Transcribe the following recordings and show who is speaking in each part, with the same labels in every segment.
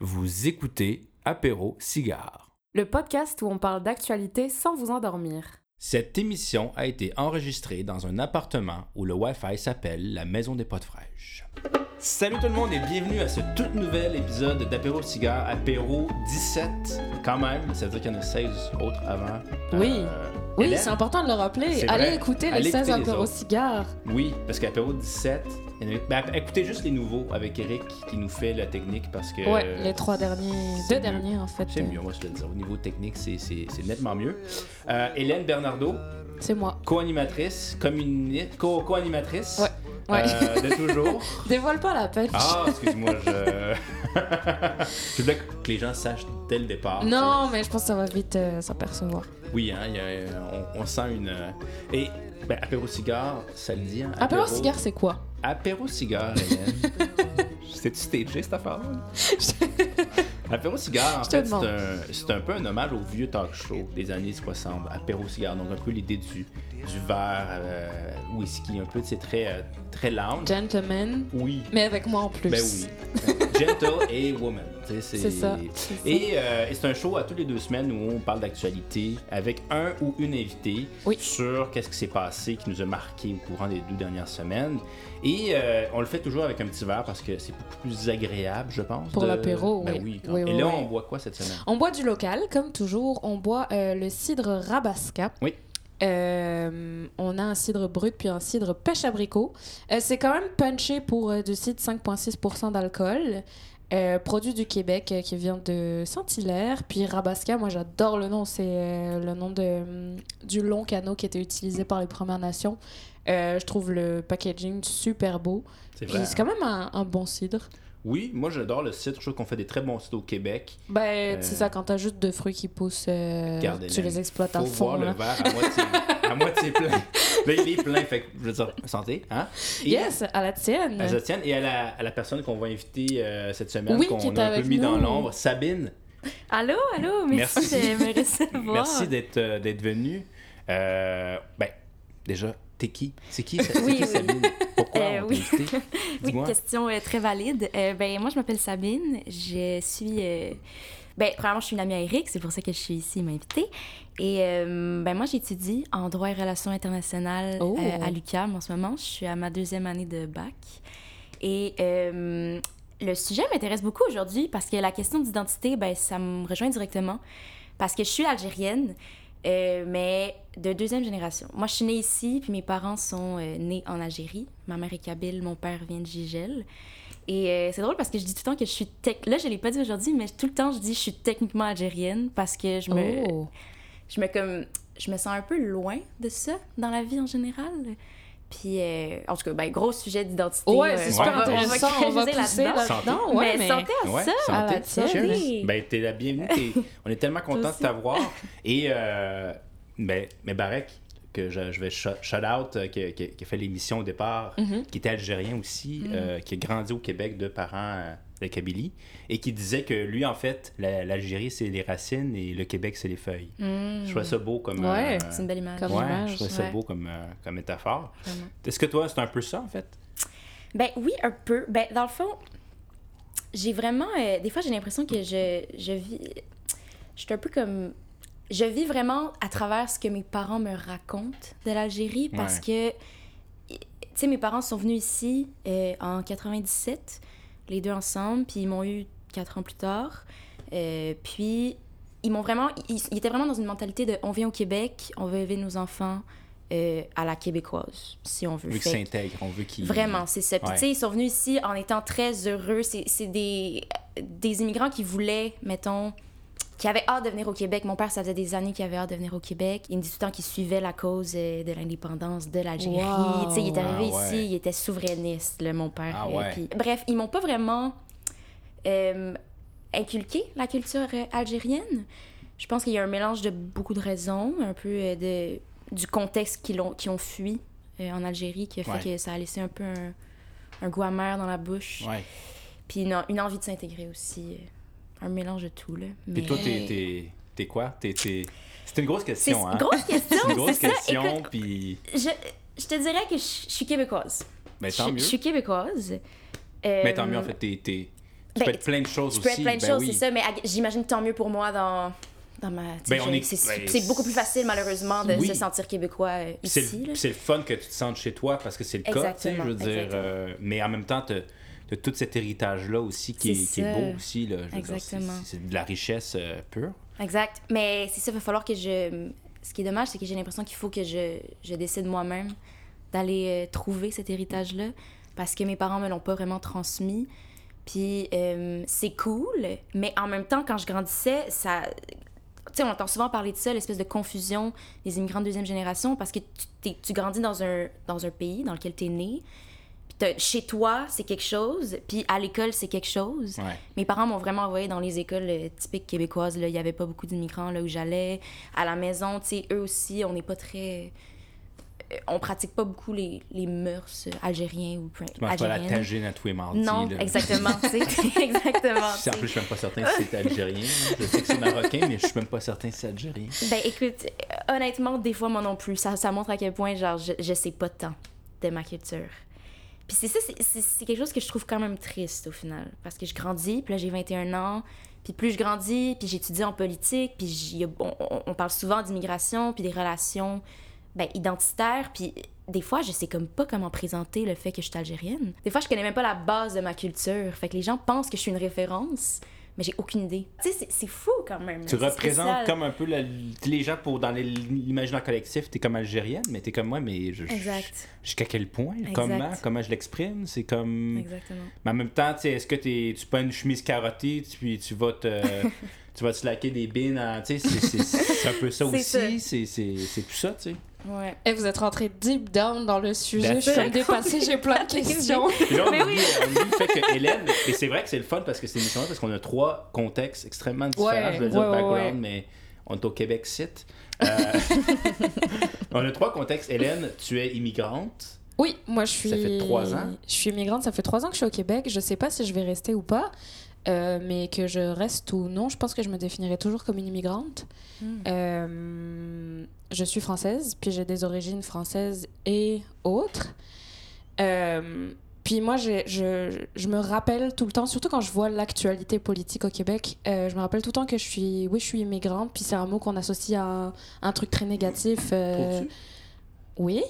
Speaker 1: Vous écoutez Apéro Cigare.
Speaker 2: Le podcast où on parle d'actualité sans vous endormir.
Speaker 1: Cette émission a été enregistrée dans un appartement où le Wi-Fi s'appelle la Maison des Potes Fraîches. Salut tout le monde et bienvenue à ce tout nouvel épisode d'Apéro Cigare, Apéro 17 quand même, ça veut dire qu'il y en a 16 autres avant.
Speaker 2: Oui.
Speaker 1: Euh,
Speaker 2: Oui,
Speaker 1: Hélène?
Speaker 2: c'est important de le rappeler. Allez
Speaker 1: vrai.
Speaker 2: écouter
Speaker 1: Allez
Speaker 2: les 16
Speaker 1: écouter les
Speaker 2: apéros
Speaker 1: autres.
Speaker 2: cigares.
Speaker 1: Oui, parce qu'apéro 17, il y en a- ben, écoutez juste les nouveaux avec Eric qui nous fait la technique parce que...
Speaker 2: ouais, les trois derniers, deux
Speaker 1: mieux.
Speaker 2: derniers en fait.
Speaker 1: C'est mieux, moi je te le dis. Au niveau technique, c'est- nettement mieux. Euh, Hélène Bernardo,
Speaker 2: C'est moi.
Speaker 1: co-animatrice, communi- co- co-animatrice
Speaker 2: Ouais, ouais.
Speaker 1: euh, de toujours.
Speaker 2: Dévoile pas la punch.
Speaker 1: Ah, excuse-moi, je. je voulais que les gens sachent dès le départ.
Speaker 2: non, mais je pense que ça va vite euh, s'apercevoir.
Speaker 1: Oui, hein, il y a- on, on sent une. euh, Et, ben, apéro cigare, ça le dit. Hein,
Speaker 2: Apéro cigare, c'est quoi?
Speaker 1: Apéro cigare, Hélène. C'est-tu stagé cette affaire-là? Apéro cigare, en
Speaker 2: Je te
Speaker 1: fait,
Speaker 2: demande.
Speaker 1: c'est un, c'est un peu un hommage au vieux talk show des années 60. Apéro cigare, donc un peu l'idée du, du verre, euh, whisky, un peu, c'est très, euh, très lounge.
Speaker 2: Gentleman,
Speaker 1: Oui.
Speaker 2: mais avec moi en plus.
Speaker 1: Ben oui. Gentle et woman.
Speaker 2: C'est ça.
Speaker 1: Et, euh, et c'est un show à toutes les deux semaines où on parle d'actualité avec un ou une invitée
Speaker 2: Oui.
Speaker 1: sur qu'est-ce qui s'est passé, qui nous a marqué au courant des deux dernières semaines. Et euh, on le fait toujours avec un petit verre parce que c'est beaucoup plus agréable, je pense.
Speaker 2: Pour
Speaker 1: de-
Speaker 2: l'apéro,
Speaker 1: ben
Speaker 2: oui.
Speaker 1: oui.
Speaker 2: Oui,
Speaker 1: et là, on boit quoi cette semaine?
Speaker 2: On boit du local, comme toujours. On boit euh, le cidre Rabasca.
Speaker 1: Oui.
Speaker 2: Euh, on a un cidre brut puis un cidre pêche abricot. Euh, c'est quand même punché pour euh, du cidre 5,6% d'alcool. Euh, produit du Québec euh, qui vient de Saint-Hilaire. Puis Rabasca, moi j'adore le nom. C'est euh, le nom de, hum, du long canot qui était utilisé par les Premières Nations. Je trouve le packaging super beau.
Speaker 1: C'est
Speaker 2: c'est quand même un, un bon cidre.
Speaker 1: Oui, moi j'adore le cidre. Je trouve qu'on fait des très bons cidres au Québec.
Speaker 2: Ben,
Speaker 1: Euh,
Speaker 2: c'est ça, quand t'ajoutes de fruits qui poussent, euh, tu les exploites à
Speaker 1: Faut
Speaker 2: fond.
Speaker 1: voir
Speaker 2: là.
Speaker 1: le verre à moitié, à moitié plein. Là, il est plein, fait que, je veux dire, santé, hein? Et-
Speaker 2: Yes, à la tienne.
Speaker 1: À Josiane et à la, à la personne qu'on va inviter euh, cette semaine,
Speaker 2: Oui,
Speaker 1: qu'on a un peu mis dans l'ombre, Sabine.
Speaker 3: Allô, allô, merci,
Speaker 1: Merci.
Speaker 3: de me recevoir.
Speaker 1: Merci d'être euh, d'être venue. Euh, ben, déjà, t'es qui? C'est qui,
Speaker 3: Oui,
Speaker 1: qui
Speaker 3: oui.
Speaker 1: Sabine? Pourquoi
Speaker 3: Euh,
Speaker 1: on
Speaker 3: oui. Oui, question euh, très valide. Euh, ben, moi, je m'appelle Sabine. Je suis. Ben, premièrement, je suis une amie à Eric, c'est pour ça que je suis ici, il m'a invitée. Et ben, moi, j'étudie en droit et relations internationales
Speaker 2: Oh.
Speaker 3: à l'UQAM en ce moment. Je suis à ma deuxième année de bac. Et le sujet m'intéresse beaucoup aujourd'hui parce que la question d'identité, ben, ça me rejoint directement. Parce que je suis algérienne, euh, mais de deuxième génération. Moi, je suis née ici, puis mes parents sont euh, nés en Algérie. Ma mère est kabyle, mon père vient de Gigel. Et euh, c'est drôle parce que je dis tout le temps que je suis... tec- Là, je l'ai pas dit aujourd'hui, mais tout le temps, je dis je suis techniquement algérienne parce que je me...
Speaker 2: Oh.
Speaker 3: Je me, comme, je me sens un peu loin de ça dans la vie en général. Puis, euh, en tout cas, ben, gros sujet d'identité.
Speaker 2: Ouais,
Speaker 3: euh,
Speaker 2: c'est super
Speaker 1: on va-
Speaker 2: intéressant. On va,
Speaker 3: creuser
Speaker 2: pousser
Speaker 3: là-dedans.
Speaker 1: Santé.
Speaker 2: Ouais,
Speaker 3: mais,
Speaker 2: mais...
Speaker 3: santé à
Speaker 1: Ouais,
Speaker 3: ça!
Speaker 1: santé.
Speaker 2: tienne.
Speaker 1: Cheers. Ben, t'es la bienvenue. t'es- On est tellement content de t'avoir. Et, euh, ben, mais Barek, que je, je vais sh- shout out, euh, qui, qui- qui a fait l'émission au départ,
Speaker 2: Mhm.
Speaker 1: qui était algérien aussi, euh, qui a grandi au Québec de parents euh, de Kabylie, et qui disait que lui, en fait, la- l'Algérie, c'est les racines et le Québec, c'est les feuilles.
Speaker 3: Mm.
Speaker 1: Je trouvais ça beau comme.
Speaker 2: Ouais,
Speaker 1: euh,
Speaker 3: C'est une belle image.
Speaker 2: Comme
Speaker 1: ouais,
Speaker 2: image,
Speaker 1: je trouvais ça
Speaker 3: ouais.
Speaker 1: beau comme, euh, comme métaphore. Est-ce que toi, c'est un peu ça, en fait?
Speaker 3: Ben oui, un peu. Ben, dans le fond, j'ai vraiment. euh, des fois, j'ai l'impression que je, je vis. Je suis un peu comme. Je vis vraiment à travers ce que mes parents me racontent de l'Algérie parce que. Tu sais, mes parents sont venus ici euh, en 97, les deux ensemble, puis ils m'ont eu quatre ans plus tard. Euh, puis, ils m'ont vraiment. Ils, ils étaient vraiment dans une mentalité de on vient au Québec, on veut élever nos enfants euh, à la québécoise, si on veut.
Speaker 1: Vu qu'ils
Speaker 3: Fait que-
Speaker 1: s'intègrent, on veut qu'ils.
Speaker 3: Vraiment, c'est ça. Puis,
Speaker 1: Ouais.
Speaker 3: tu sais, ils sont venus ici en étant très heureux. C'est des, des immigrants qui voulaient, mettons, qui avaient hâte de venir au Québec. Mon père, ça faisait des années qu'il avait hâte de venir au Québec. Il me dit tout le temps qu'il suivait la cause euh, de l'indépendance de l'Algérie.
Speaker 2: Wow.
Speaker 3: Tu sais, il est arrivé
Speaker 1: Ah ouais.
Speaker 3: ici, il était souverainiste, là, mon père.
Speaker 1: Ah ouais.
Speaker 3: puis- bref, ils m'ont pas vraiment euh, inculqué la culture euh, algérienne. Je pense qu'il y a un mélange de beaucoup de raisons, un peu euh, de, du contexte qu'ils ont, qui ont fui en Algérie, qui a fait
Speaker 1: Ouais.
Speaker 3: que ça a laissé un peu un, un goût amer dans la bouche.
Speaker 1: Ouais.
Speaker 3: Puis une, une envie de s'intégrer aussi. Un mélange de tout, là.
Speaker 1: Puis
Speaker 3: Mais...
Speaker 1: toi, t'es- quoi? T'es- t'es- C'est une grosse
Speaker 3: C'est
Speaker 1: question,
Speaker 3: une
Speaker 1: hein?
Speaker 3: grosse question,
Speaker 1: C'est une grosse
Speaker 3: c'est ça.
Speaker 1: question,
Speaker 3: Écoute,
Speaker 1: puis...
Speaker 3: je, je te dirais que je, je suis québécoise.
Speaker 1: Ben,
Speaker 3: Je,
Speaker 1: tant
Speaker 3: je
Speaker 1: mieux.
Speaker 3: suis québécoise. Euh,
Speaker 1: Mais tant mieux, en fait, t'es- t'es Tu
Speaker 3: Ben,
Speaker 1: peux être plein de choses aussi.
Speaker 3: peux être plein de
Speaker 1: ben
Speaker 3: choses,
Speaker 1: oui.
Speaker 3: c'est ça, mais ag- j'imagine tant mieux pour moi dans, dans ma. tu
Speaker 1: Ben, on
Speaker 3: je-
Speaker 1: est-
Speaker 3: c'est
Speaker 1: ben,
Speaker 3: c'est beaucoup plus facile, malheureusement, de
Speaker 1: Oui.
Speaker 3: se sentir québécois euh, ici.
Speaker 1: c'est le fun que tu te sentes chez toi parce que c'est le cas, tu sais, je veux dire. euh, mais en même temps, tu as tout cet héritage-là aussi qui est,
Speaker 3: C'est
Speaker 1: qui est beau aussi. Là, je veux dire, c'est-
Speaker 3: Exactement.
Speaker 1: c'est c'est de la richesse euh, pure.
Speaker 3: Exact. Mais c'est ça, il va falloir que je. Ce qui est dommage, c'est que j'ai l'impression qu'il faut que je, je décide moi-même d'aller trouver cet héritage-là parce que mes parents me l'ont pas vraiment transmis. Puis euh, c'est cool, mais en même temps, quand je grandissais, ça. Tu sais, on entend souvent parler de ça, l'espèce de confusion des immigrants de deuxième génération, parce que tu, grandis dans un, dans un pays dans lequel tu es né. Puis chez toi, c'est quelque chose, puis à l'école, c'est quelque chose.
Speaker 1: Ouais.
Speaker 3: Mes parents m'ont vraiment envoyé dans les écoles euh, typiques québécoises. Il n'y avait pas beaucoup d'immigrants là où j'allais. À la maison, tu sais, eux aussi, on n'est pas très... euh, On pratique pas beaucoup les, les mœurs algériens ou
Speaker 1: Tu manges pas la tagine à tous les mardis.
Speaker 3: Non,
Speaker 1: là.
Speaker 3: exactement, exactement.
Speaker 1: En plus, je suis même pas certain si c'est algérien. Je sais que c'est marocain, mais je suis même pas certain si c'est algérien.
Speaker 3: Ben écoute, euh, honnêtement, des fois, moi non plus. Ça, ça montre à quel point, genre, je, je sais pas tant de ma culture. Puis c'est ça, c'est- quelque chose que je trouve quand même triste au final. Parce que je grandis, puis là, j'ai 21 ans. Puis plus je grandis, puis j'étudie en politique, puis on- on parle souvent d'immigration, puis des relations ben, identitaires. Puis des fois, je sais comme pas comment présenter le fait que je suis algérienne. Des fois, je connais même pas la base de ma culture. Fait que les gens pensent que je suis une référence, mais j'ai aucune idée. Tu sais, c'est- c'est fou quand même.
Speaker 1: Tu représentes
Speaker 3: spécial.
Speaker 1: comme un peu la- les gens pour dans l'imaginaire collectif, t'es comme algérienne, mais t'es comme moi, mais je,
Speaker 3: Exact.
Speaker 1: jusqu'à quel point,
Speaker 3: Exact.
Speaker 1: comment, comment je l'exprime, c'est comme.
Speaker 3: Exactement.
Speaker 1: Mais en même temps, tu sais, est-ce que t'es, tu pas une chemise carottée, tu- puis tu vas te, tu vas te slacker des bines, en- tu sais, c'est, un peu ça aussi, c'est, c'est, c'est tout ça, tu sais.
Speaker 3: Ouais.
Speaker 2: Et vous êtes rentré deep down dans le sujet.
Speaker 1: That's
Speaker 2: Je suis dépassée, j'ai plein de questions.
Speaker 1: Puis là, on
Speaker 3: Mais
Speaker 1: oublie, on oublie le fait que Hélène, et c'est vrai que c'est le fun parce que c'est émission parce qu'on a trois contextes extrêmement différents,
Speaker 2: Ouais,
Speaker 1: je veux dire
Speaker 2: ouais, ouais,
Speaker 1: background,
Speaker 2: ouais.
Speaker 1: mais on est au Québec site. Euh, on a trois contextes. Hélène, tu es immigrante.
Speaker 2: Oui, moi je suis.
Speaker 1: Ça fait trois ans?
Speaker 2: Je suis migrante, ça fait trois ans que je suis au Québec. Je sais pas si je vais rester ou pas, euh, mais que je reste ou non, je pense que je me définirai toujours comme une immigrante.
Speaker 3: Mm.
Speaker 2: Euh, je suis française, puis j'ai des origines françaises et autres. Euh, puis moi, je, je me rappelle tout le temps, surtout quand je vois l'actualité politique au Québec, euh, je me rappelle tout le temps que je suis, oui, je suis immigrante, puis c'est un mot qu'on associe à un, un truc très négatif. euh, oui,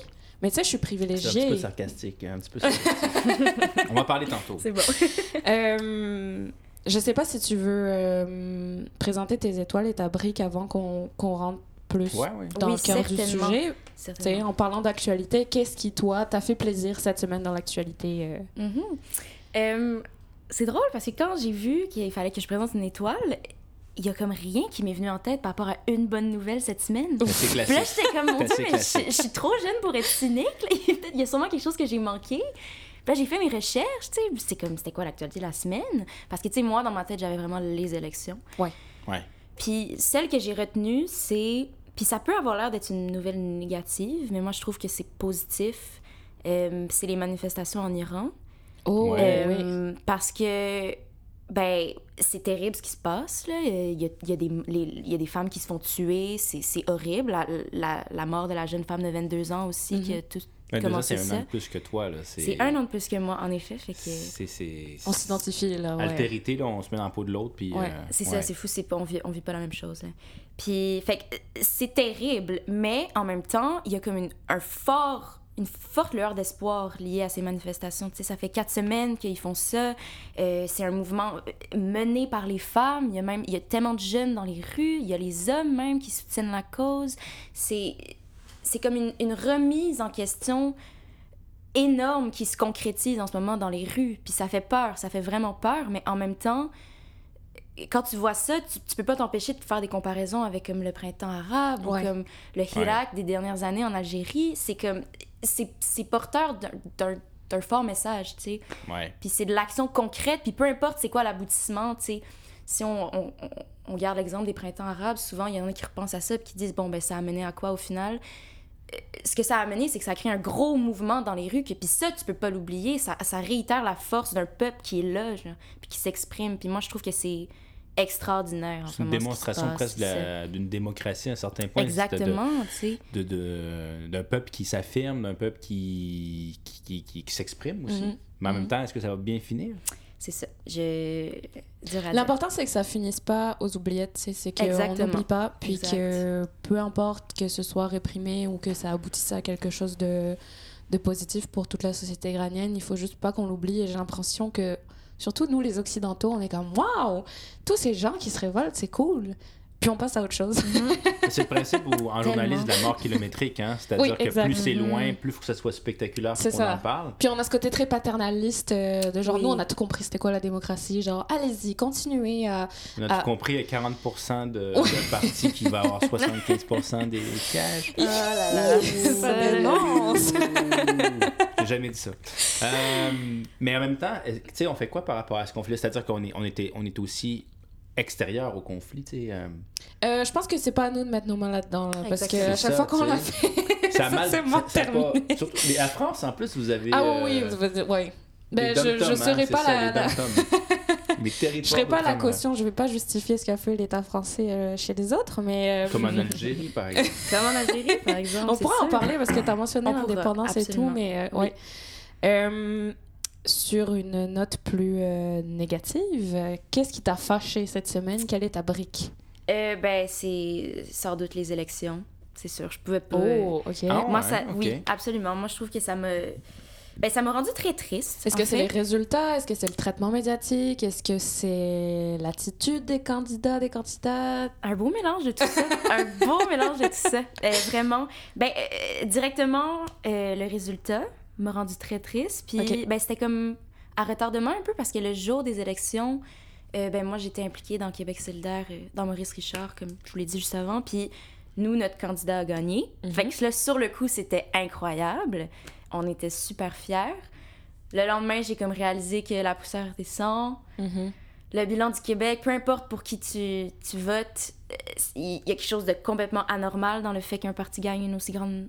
Speaker 2: mais tu sais, je suis
Speaker 1: C'est un petit
Speaker 2: privilégiée.
Speaker 1: peu sarcastique. Un petit peu sarcastique. on va parler tantôt.
Speaker 3: C'est bon.
Speaker 2: Euh, je sais pas si tu veux euh, présenter tes étoiles et ta brique avant qu'on qu'on rentre plus
Speaker 1: Ouais, ouais.
Speaker 2: dans
Speaker 3: Oui,
Speaker 2: le cœur du sujet. En parlant d'actualité, qu'est-ce qui, toi, t'a fait plaisir cette semaine dans l'actualité? euh?
Speaker 3: Mhm. Euh, c'est drôle parce que quand j'ai vu qu'il fallait que je présente une étoile, il y a comme rien qui m'est venu en tête par rapport à une bonne nouvelle cette semaine.
Speaker 1: C'est
Speaker 3: Puis là,
Speaker 1: classique.
Speaker 3: j'étais comme, mon Dieu, mais
Speaker 1: classique.
Speaker 3: je, je suis trop jeune pour être cynique. là. Il y a peut-être- il y a sûrement quelque chose que j'ai manqué. Puis là, j'ai fait mes recherches, tu sais. C'est comme, c'était quoi l'actualité de la semaine? Parce que, tu sais, moi, dans ma tête, j'avais vraiment les élections.
Speaker 1: Ouais.
Speaker 3: Puis celle que j'ai retenue, c'est. Puis ça peut avoir l'air d'être une nouvelle négative, mais moi, je trouve que c'est positif. Euh, c'est les manifestations en Iran.
Speaker 2: Oh,
Speaker 1: Ouais.
Speaker 2: oui.
Speaker 3: Euh, Parce que, ben, c'est terrible ce qui se passe, là. Il y a, il y a des, les- il y a des femmes qui se font tuer, c'est horrible. La, la, la mort de la jeune femme de 22 ans aussi, qui a tout
Speaker 1: Déjà, c'est un an de plus que toi. Là.
Speaker 3: C'est un an de plus que moi, en effet. Fait que...
Speaker 2: On s'identifie, là, ouais.
Speaker 1: Altérité, là, on se met dans la peau de l'autre. Puis,
Speaker 2: Ouais,
Speaker 1: euh,
Speaker 3: C'est
Speaker 1: ouais.
Speaker 3: ça, c'est fou, c'est pas, on, vit, on vit pas la même chose. hein. Puis, fait que euh, c'est terrible, mais en même temps, il y a comme une, un fort, une forte lueur d'espoir liée à ces manifestations. Tu sais, ça fait quatre semaines qu'ils font ça. Euh, c'est un mouvement mené par les femmes. Il y a même, il y a tellement de jeunes dans les rues. Il y a les hommes même qui soutiennent la cause. C'est, c'est comme une, une remise en question énorme qui se concrétise en ce moment dans les rues. Puis ça fait peur, ça fait vraiment peur, mais en même temps, quand tu vois ça, tu, tu peux pas t'empêcher de faire des comparaisons avec comme le printemps arabe
Speaker 2: Ouais.
Speaker 3: ou comme le Hirak des dernières années en Algérie. C'est comme c'est porteur d'un- fort message, tu sais.
Speaker 1: Ouais.
Speaker 3: Puis c'est de l'action concrète, puis peu importe c'est quoi l'aboutissement, tu sais. Si on, on, on- on garde l'exemple des printemps arabes, souvent il y en a qui repensent à ça puis qui disent bon ben ça a mené à quoi au final? Ce que ça a amené, c'est que ça a créé un gros mouvement dans les rues, que- puis ça tu peux pas l'oublier, ça, ça réitère la force d'un peuple qui est là, genre, puis qui s'exprime. Puis moi je trouve que c'est extraordinaire.
Speaker 1: C'est une démonstration presque d'une démocratie à un certain point.
Speaker 3: Exactement, tu sais.
Speaker 1: D'un peuple qui s'affirme, d'un peuple qui, qui, qui, s'exprime aussi.
Speaker 3: Mhm.
Speaker 1: Mais en même
Speaker 3: Mhm.
Speaker 1: temps, est-ce que ça va bien finir?
Speaker 3: C'est ça. Je...
Speaker 2: L'important, c'est que ça finisse pas aux oubliettes. C'est qu'on n'oublie pas. Puis
Speaker 3: Exact.
Speaker 2: que peu importe que ce soit réprimé ou que ça aboutisse à quelque chose de, de positif pour toute la société iranienne, il faut juste pas qu'on l'oublie. Et j'ai l'impression que, surtout nous, les Occidentaux, on est comme Waouh Tous ces gens qui se révoltent, c'est cool. Puis on passe à autre chose.
Speaker 1: C'est le principe où, en journaliste de la mort kilométrique, hein? c'est-à-dire
Speaker 2: Oui,
Speaker 1: que
Speaker 2: exact.
Speaker 1: plus c'est
Speaker 3: Mhm.
Speaker 1: loin, plus il faut que ça soit spectaculaire pour
Speaker 2: C'est
Speaker 1: qu'on
Speaker 2: ça.
Speaker 1: en parle.
Speaker 2: Puis on a ce côté très paternaliste euh, de genre,
Speaker 3: Oui.
Speaker 2: nous, on a tout compris, c'était quoi la démocratie? Genre, allez-y, continuez à.
Speaker 1: On a tout compris, il y a 40% de, de partis qui va avoir 75% des sièges.
Speaker 3: Oh là là.
Speaker 2: Ça dénonce.
Speaker 1: J'ai jamais dit ça. Euh, mais en même temps, tu sais, on fait quoi par rapport à ce conflit C'est-à-dire qu'on est, on était, on est aussi extérieur au conflit, tu sais. euh,
Speaker 2: Euh, je pense que c'est pas à nous de mettre nos mains là-dedans. là, parce que à chaque
Speaker 1: C'est
Speaker 2: fois qu'on l'a fait,
Speaker 1: ça a
Speaker 2: ça
Speaker 1: mal
Speaker 2: s'est mal
Speaker 1: pas-
Speaker 2: terminé.
Speaker 1: surtout- mais à France, en plus, vous avez.
Speaker 2: Ah
Speaker 1: euh,
Speaker 2: oui, oui. Ben, je, je
Speaker 1: hein,
Speaker 2: serai
Speaker 1: c'est
Speaker 2: pas
Speaker 1: ça,
Speaker 2: la.
Speaker 1: Les
Speaker 2: je serai pas la caution, je vais pas justifier ce qu'a fait l'État français euh, chez les autres, mais euh,
Speaker 1: Comme en Algérie, par exemple.
Speaker 3: Comme en Algérie, par exemple.
Speaker 2: on
Speaker 3: c'est
Speaker 2: pourra en parler parce que tu as mentionné l'indépendance et tout, mais euh,
Speaker 3: Oui.
Speaker 2: Sur une note plus euh, négative, euh, qu'est-ce qui t'a fâché cette semaine? Quelle est ta brique?
Speaker 3: Euh, ben, c'est sans doute les élections, c'est sûr. Je pouvais pas.
Speaker 2: Oh, ok.
Speaker 1: Ah,
Speaker 3: Moi,
Speaker 1: ouais,
Speaker 3: ça, oui, absolument. Moi, je trouve que ça me. Ben, ça m'a rendu très triste.
Speaker 2: Est-ce que c'est les résultats? Est-ce que c'est le traitement médiatique? Est-ce que c'est l'attitude des candidats, des candidates?
Speaker 3: Un beau mélange de tout ça. un beau mélange de tout ça. Euh, vraiment. Ben, euh, directement, euh, le résultat m'a rendu très triste. Puis,
Speaker 2: Ok.
Speaker 3: ben, c'était comme à retardement un peu parce que le jour des élections, euh, ben, moi, j'étais impliquée dans Québec solidaire, euh, dans Maurice Richard, comme je vous l'ai dit juste avant. Puis, nous, notre candidat a gagné. Fait que là, sur le coup, c'était incroyable. On était super fiers. Le lendemain, j'ai comme réalisé que la poussière descend le bilan du Québec, peu importe pour qui tu, tu votes, euh, il y a quelque chose de complètement anormal dans le fait qu'un parti gagne une aussi grande.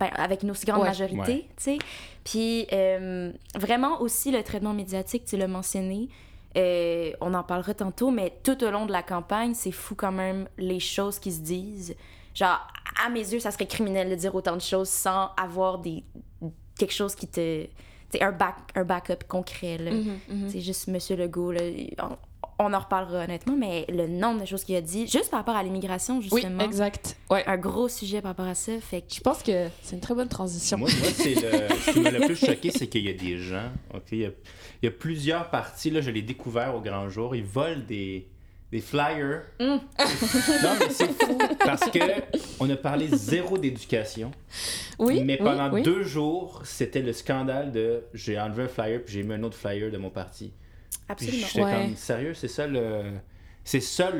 Speaker 3: Ben, avec une aussi grande
Speaker 2: Ouais.
Speaker 3: majorité,
Speaker 1: Ouais.
Speaker 3: tu sais. Puis, euh, vraiment aussi, le traitement médiatique, tu l'as mentionné. euh, on en parlera tantôt, mais tout au long de la campagne, c'est fou quand même les choses qui se disent. Genre, à mes yeux, ça serait criminel de dire autant de choses sans avoir des, quelque chose qui te. Sais, un, back, un backup concret. Là.
Speaker 2: Mhm,
Speaker 3: C'est juste Monsieur Legault, là, on, on en reparlera honnêtement, mais le nombre de choses qu'il a dit, juste par rapport à l'immigration,
Speaker 2: Oui,
Speaker 3: justement,
Speaker 2: exact. Ouais.
Speaker 3: un gros sujet par rapport à ça, fait que...
Speaker 2: Je pense que c'est une très bonne transition.
Speaker 1: Moi, moi c'est le... ce qui m'a le plus choqué, c'est qu'il y a des gens, ok, il y a, il y a plusieurs parties, là, je l'ai découvert au grand jour, ils volent des, des flyers.
Speaker 3: Mm.
Speaker 1: non, mais c'est fou, parce que on a parlé zéro d'éducation,
Speaker 2: Oui,
Speaker 1: mais
Speaker 2: oui,
Speaker 1: pendant
Speaker 2: oui.
Speaker 1: deux jours, c'était le scandale de j'ai enlevé un flyer puis j'ai mis un autre flyer de mon parti.
Speaker 3: Absolument.
Speaker 1: j'étais
Speaker 2: Ouais.
Speaker 1: comme, sérieux, c'est ça le... C'est ça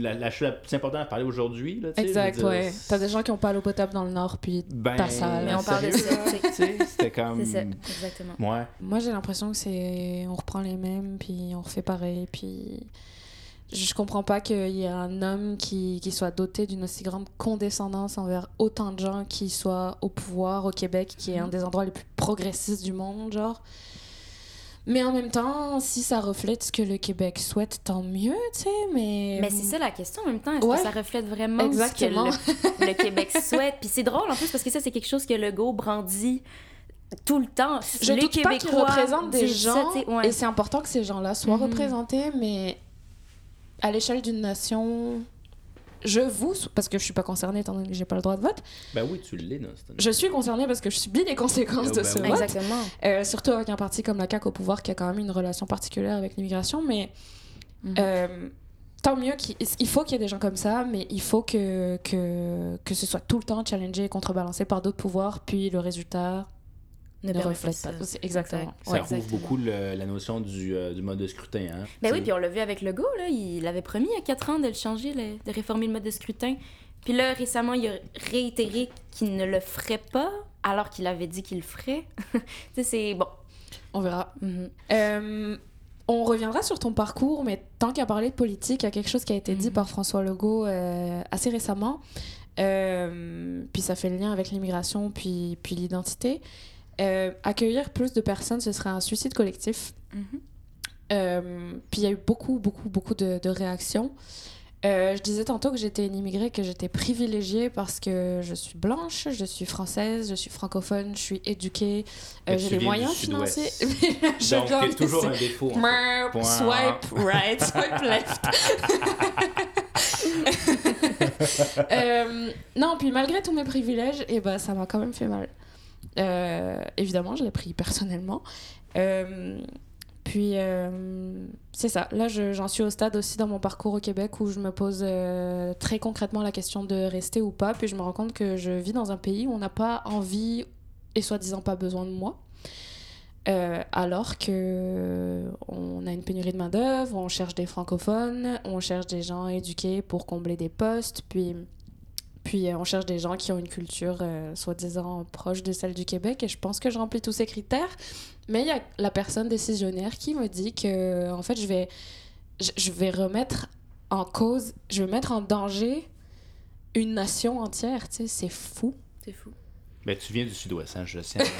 Speaker 1: la, la chose la plus importante à parler aujourd'hui, là,
Speaker 2: Exact,
Speaker 1: dire,
Speaker 2: ouais. T'as des gens qui ont pas l'eau potable dans le Nord, puis
Speaker 1: Ben,
Speaker 2: ta salle.
Speaker 3: Mais on parle de ça,
Speaker 1: c'était comme...
Speaker 3: C'est ça, exactement.
Speaker 1: Ouais.
Speaker 2: Moi, j'ai l'impression que c'est. On reprend les mêmes, puis on refait pareil, puis. Je comprends pas qu'il y ait un homme qui, qui soit doté d'une aussi grande condescendance envers autant de gens qui soient au pouvoir au Québec, qui est un des endroits les plus progressistes du monde, genre. Mais en même temps, si ça reflète ce que le Québec souhaite, tant mieux, tu sais, mais.
Speaker 3: Mais c'est ça la question en même temps. Est-ce
Speaker 2: Ouais.
Speaker 3: que ça reflète vraiment
Speaker 2: Exactement.
Speaker 3: ce que le, le Québec souhaite? Puis c'est drôle en plus parce que ça, c'est quelque chose que Legault brandit tout le temps.
Speaker 2: Je
Speaker 3: les
Speaker 2: doute pas qu'ils
Speaker 3: Québécois
Speaker 2: représentent des
Speaker 3: ça,
Speaker 2: gens,
Speaker 3: ouais.
Speaker 2: et c'est important que ces gens-là soient
Speaker 3: Mhm.
Speaker 2: représentés, mais à l'échelle d'une nation, je vous, parce que je suis pas concernée étant donné que j'ai pas le droit de vote,
Speaker 1: Ben oui, tu l'es, non?
Speaker 2: je suis concernée parce que je subis les conséquences
Speaker 1: Oh,
Speaker 2: de
Speaker 1: ben
Speaker 2: ce
Speaker 1: oui.
Speaker 2: vote,
Speaker 3: Exactement.
Speaker 2: Euh, surtout avec un parti comme la CAQ au pouvoir qui a quand même une relation particulière avec l'immigration, mais
Speaker 3: Mhm.
Speaker 2: euh, tant mieux qu'il il faut qu'il y ait des gens comme ça, mais il faut que, que, que ce soit tout le temps challengé et contrebalancé par d'autres pouvoirs, puis le résultat ne,
Speaker 3: permet
Speaker 2: reflète pas. Exactement.
Speaker 3: Exact.
Speaker 1: Ça
Speaker 2: Ouais.
Speaker 3: exactement.
Speaker 1: beaucoup le- la notion du, euh, du mode de scrutin. Hein?
Speaker 3: Ben oui, puis on l'a vu avec Legault, là, il avait promis il y a quatre ans de le changer, le- de réformer le mode de scrutin. Puis là, récemment, il a réitéré qu'il ne le ferait pas, alors qu'il avait dit qu'il le ferait. tu sais, c'est bon.
Speaker 2: On verra.
Speaker 3: Mhm.
Speaker 2: Euh, on reviendra sur ton parcours, mais tant qu'à parler de politique, il y a quelque chose qui a été dit
Speaker 3: Mhm.
Speaker 2: par François Legault euh, assez récemment. Euh, puis ça fait le lien avec l'immigration puis, puis l'identité. Euh, accueillir plus de personnes, ce serait un suicide collectif.
Speaker 3: Mhm.
Speaker 2: Euh, puis il y a eu beaucoup, beaucoup, beaucoup de, de réactions. Euh, je disais tantôt que j'étais une immigrée, que j'étais privilégiée parce que je suis blanche, je suis française, je suis francophone, je suis éduquée, euh, j'ai les moyens financiers. Je
Speaker 1: Donc,
Speaker 2: viens
Speaker 1: toujours un défaut. en fait.
Speaker 2: Swipe right, swipe left. Euh, non, puis malgré tous mes privilèges, et ben, ça m'a quand même fait mal. Euh, évidemment, je l'ai pris personnellement. Euh, puis, euh, c'est ça. Là, je- j'en suis au stade aussi dans mon parcours au Québec où je me pose très concrètement la question de rester ou pas. Puis je me rends compte que je vis dans un pays où on n'a pas envie et soi-disant pas besoin de moi. Alors que on a une pénurie de main d'œuvre, on cherche des francophones, on cherche des gens éduqués pour combler des postes, puis puis euh, on cherche des gens qui ont une culture euh, soi-disant proche de celle du Québec. Et je pense que je remplis tous ces critères. Mais il y a la personne décisionnaire qui me dit que en fait je vais je, je vais remettre en cause, je vais mettre en danger une nation entière. Tu sais, c'est fou.
Speaker 3: C'est fou.
Speaker 1: Ben, tu viens du sud-ouest, hein, je le sais.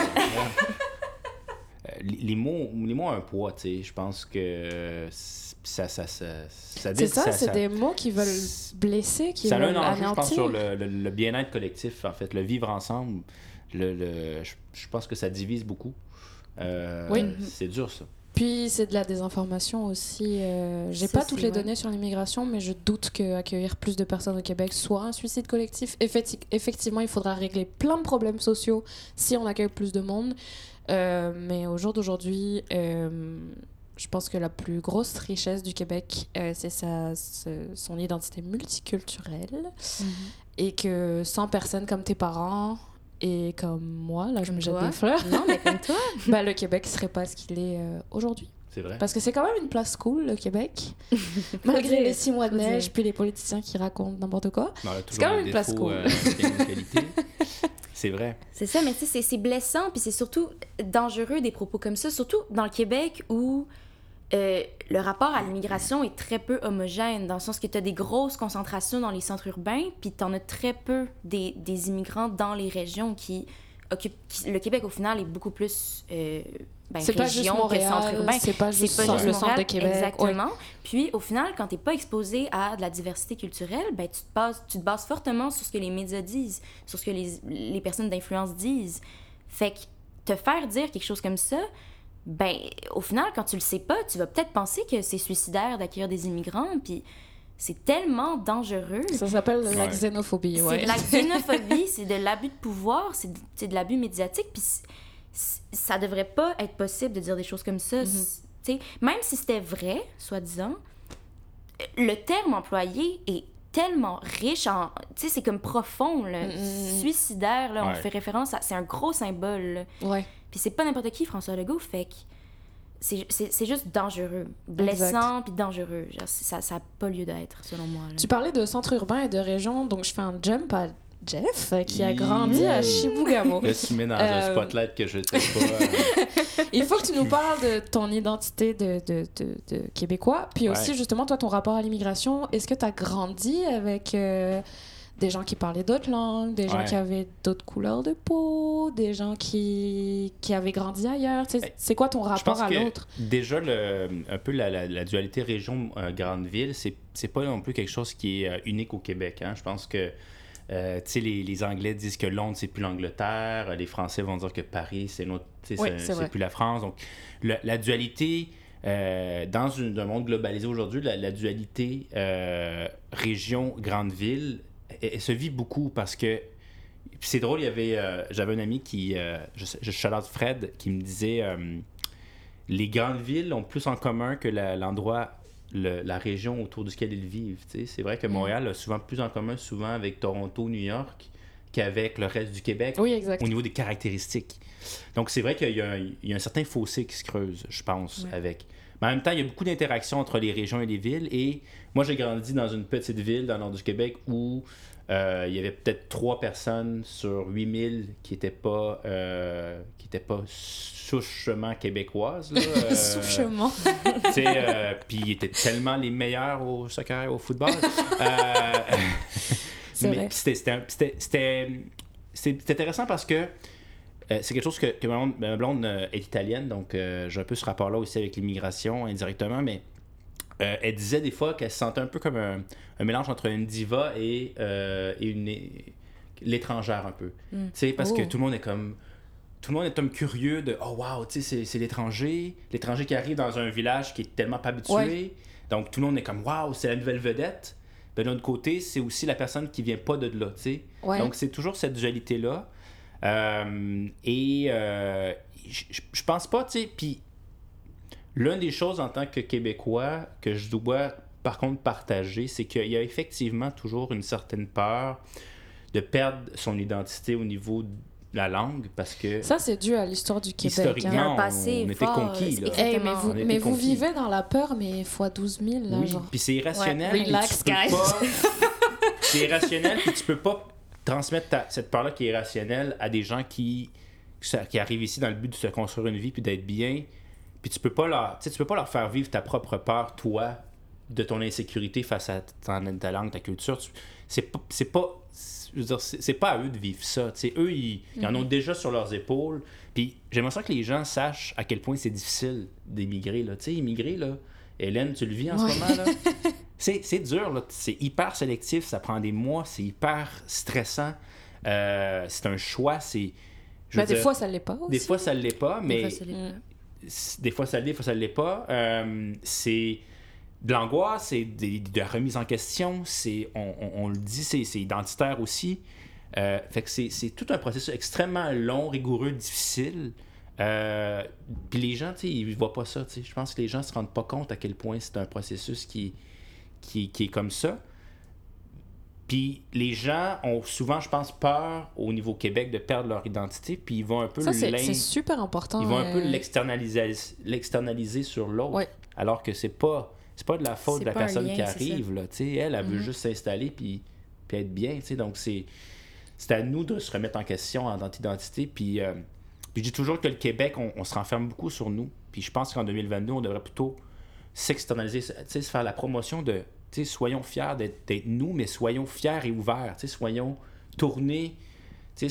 Speaker 1: Euh, les les mots, les mots ont un poids, tu sais. Je pense que ça, ça, ça, ça,
Speaker 2: C'est ça, c'est des mots qui veulent blesser, qui
Speaker 1: ça a
Speaker 2: veulent
Speaker 1: un enjeu, je pense, sur le, le- le bien-être collectif, en fait, le vivre ensemble. Le, le- je, je pense que ça divise beaucoup. Euh,
Speaker 2: Oui.
Speaker 1: C'est dur, ça.
Speaker 2: Puis c'est de la désinformation aussi. euh, J'ai pas toutes les données sur l'immigration, mais je doute qu'accueillir plus de personnes au Québec soit un suicide collectif. Effecti- effectivement, il faudra régler plein de problèmes sociaux si on accueille plus de monde. Euh, mais au jour d'aujourd'hui, euh, je pense que la plus grosse richesse du Québec, euh, c'est son identité multiculturelle. Et que sans personnes comme tes parents et comme moi, là je
Speaker 3: Comme
Speaker 2: me jette des fleurs,
Speaker 3: Non, mais comme toi.
Speaker 2: bah, le Québec serait pas ce qu'il est euh, aujourd'hui.
Speaker 1: C'est vrai.
Speaker 2: Parce que c'est quand même une place cool, le Québec. Malgré les six mois de neige, puis les politiciens qui racontent n'importe quoi. C'est
Speaker 1: toujours
Speaker 2: quand même une place cool.
Speaker 1: euh. C'est vrai.
Speaker 3: C'est ça, mais tu sais, c'est- c'est blessant, puis c'est surtout dangereux des propos comme ça, surtout dans le Québec où euh, le rapport à l'immigration est très peu homogène, dans le sens que tu as des grosses concentrations dans les centres urbains, puis tu en as très peu des, des immigrants dans les régions qui occupent. qui- le Québec, au final, est beaucoup plus euh, ben,
Speaker 2: c'est pas juste Montréal,
Speaker 3: centre urbain.
Speaker 2: c'est pas juste
Speaker 3: pas juste
Speaker 2: le centre de Québec.
Speaker 3: Exactement. Puis au final, quand t'es pas exposé à de la diversité culturelle, ben tu te bases, tu te bases fortement sur ce que les médias disent, sur ce que les, les personnes d'influence disent. Fait que te faire dire quelque chose comme ça, ben au final, quand tu le sais pas, tu vas peut-être penser que c'est suicidaire d'accueillir des immigrants, puis c'est tellement dangereux.
Speaker 2: Ça s'appelle la
Speaker 1: Ouais.
Speaker 2: xénophobie,
Speaker 3: C'est
Speaker 2: ouais.
Speaker 3: de la xénophobie, c'est de l'abus de pouvoir, c'est de, c'est de l'abus médiatique, puis ça devrait pas être possible de dire des choses comme ça. Tu sais, Même si c'était vrai, soi-disant, le terme employé est tellement riche en... Tu sais, c'est comme profond, là,
Speaker 2: Mm,
Speaker 3: suicidaire, là, on
Speaker 1: Ouais.
Speaker 3: fait référence à... C'est un gros symbole, là.
Speaker 2: Ouais.
Speaker 3: Puis c'est pas n'importe qui, François Legault, fait que c'est- c'est c'est juste dangereux. Blessant, puis dangereux. Genre, ça n'a pas lieu d'être, selon moi. là.
Speaker 2: Tu parlais de centre urbain et de région, donc je fais un jump à Jeff, euh, qui a grandi à Chibougamau.
Speaker 1: Là, tu mets dans un
Speaker 2: Euh,
Speaker 1: spotlight que je pas. euh,
Speaker 2: Il faut que tu nous parles de ton identité de, de, de, de Québécois, puis aussi
Speaker 1: Ouais.
Speaker 2: justement toi ton rapport à l'immigration. Est-ce que tu as grandi avec euh, des gens qui parlaient d'autres langues, des gens qui avaient d'autres couleurs de peau, des gens qui, qui avaient grandi ailleurs? Tu sais,
Speaker 1: Hey,
Speaker 2: C'est quoi ton rapport à l'autre?
Speaker 1: déjà, le, un peu la, la- la dualité région-grande ville, c'est c'est pas non plus quelque chose qui est euh, unique au Québec. hein. Je pense que euh, tu sais, les, les Anglais disent que Londres, c'est plus l'Angleterre. Les Français vont dire que Paris, c'est notre,
Speaker 2: Oui,
Speaker 1: c'est- plus la France. Donc, le- la dualité, euh, dans une- un monde globalisé aujourd'hui, la, la dualité euh, région-grande ville, elle, se vit beaucoup parce que c'est drôle, il y avait, euh, j'avais un ami qui, euh, je, je shout-out Fred, qui me disait euh, les grandes villes ont plus en commun que l'endroit, le- la région autour duquel ils vivent. C'est vrai que
Speaker 2: Mm.
Speaker 1: Montréal a souvent plus en commun souvent avec Toronto, New York qu'avec le reste du Québec
Speaker 2: Oui, exact.
Speaker 1: au niveau des caractéristiques. Donc c'est vrai qu'il y, a un- il y a un certain fossé qui se creuse, je pense,
Speaker 3: Ouais.
Speaker 1: avec. Mais en même temps, il y a beaucoup d'interactions entre les régions et les villes. Et moi, j'ai grandi dans une petite ville dans le nord du Québec où euh, il y avait peut-être trois personnes sur 8000 qui n'étaient pas, euh, qui étaient pas souchement québécoises. Euh,
Speaker 2: Souchement.
Speaker 1: euh, puis ils étaient tellement les meilleurs au soccer et au football. C'était- intéressant parce que c'est quelque chose que, que ma blonde, ma blonde, est italienne, donc j'ai un peu ce rapport-là aussi avec l'immigration indirectement, mais euh, elle disait des fois qu'elle se sentait un peu comme un, un mélange entre une diva et, euh, et une l'étrangère un peu.
Speaker 3: Mm.
Speaker 1: Tu sais, parce que
Speaker 2: Oh.
Speaker 1: tout le monde est comme tout le monde est comme curieux de oh wow, tu sais, c'est- l'étranger, l'étranger qui arrive dans un village qui est tellement pas habitué.
Speaker 2: Ouais.
Speaker 1: Donc tout le monde est comme wow, c'est la nouvelle vedette. Ben, de l'autre côté, c'est aussi la personne qui vient pas de là, tu sais.
Speaker 2: Ouais.
Speaker 1: Donc c'est toujours cette dualité-là. Euh, et euh, je je- je pense pas, tu sais, puis l'une des choses en tant que Québécois que je dois par contre partager, c'est qu'il y a effectivement toujours une certaine peur de perdre son identité au niveau de la langue parce que
Speaker 2: Ça, c'est dû à l'histoire du Québec.
Speaker 1: historiquement,
Speaker 3: a un
Speaker 2: hein.
Speaker 3: passé
Speaker 1: on était
Speaker 3: fort,
Speaker 1: conquis.
Speaker 3: euh,
Speaker 1: Là.
Speaker 2: Hey, mais vous,
Speaker 1: On était
Speaker 2: mais vous
Speaker 1: conquis.
Speaker 2: vivez dans la peur, mais fois 12 000, là,
Speaker 1: Oui,
Speaker 2: genre.
Speaker 1: puis c'est irrationnel.
Speaker 2: Ouais.
Speaker 1: puis
Speaker 2: Relax,
Speaker 1: tu peux
Speaker 2: guys.
Speaker 1: pas- c'est irrationnel, puis tu peux pas transmettre ta- cette peur-là qui est irrationnelle à des gens qui, qui arrivent ici dans le but de se construire une vie puis d'être bien. Puis tu peux pas leur, tu peux pas leur faire vivre ta propre peur, toi, de ton insécurité face à ta, ta langue, ta culture. Tu- C'est pas, c'est pas, je veux dire, c'est pas à eux de vivre ça. eux, ils, ils en ont déjà sur leurs épaules. Puis j'aimerais ça que les gens sachent à quel point c'est difficile d'émigrer. là. Tu sais, immigrer, là. Hélène, tu le vis en
Speaker 2: Ouais.
Speaker 1: ce moment, là? C'est c'est dur, là. C'est hyper sélectif, ça prend des mois, c'est hyper stressant. Euh, c'est un choix, c'est...
Speaker 2: Ben, des
Speaker 1: dire,
Speaker 2: fois, ça l'est pas aussi.
Speaker 1: des fois, ça l'est pas, mais
Speaker 3: fois,
Speaker 2: Mm.
Speaker 1: c- des fois ça l'est, des fois ça l'est pas. Euh, c'est de l'angoisse, c'est de la remise en question, c'est on, on- le dit, c'est identitaire aussi. Euh, fait que c'est tout un processus extrêmement long, rigoureux, difficile. Euh, Puis les gens, ils voient pas ça. Je pense que les gens se rendent pas compte à quel point c'est un processus qui, qui, qui est comme ça. Puis les gens ont souvent, je pense, peur au niveau Québec de perdre leur identité, puis ils vont un peu
Speaker 2: Ça, c'est super important.
Speaker 1: ils vont un peu
Speaker 2: euh,
Speaker 1: l'externaliser, l'externaliser sur l'autre.
Speaker 2: Ouais.
Speaker 1: Alors que c'est pas c'est pas de la faute de la personne
Speaker 3: lien,
Speaker 1: qui arrive là, tu sais, elle elle veut
Speaker 2: Mhm.
Speaker 1: juste s'installer puis, puis être bien, tu sais. Donc c'est c'est à nous de se remettre en question en notre identité puis euh, puis je dis toujours que le Québec on, on se renferme beaucoup sur nous. Puis je pense qu'en 2022 on devrait plutôt s'externaliser, se faire la promotion de tu sais, soyons fiers d'être nous mais soyons fiers et ouverts, tu sais, soyons tournés tu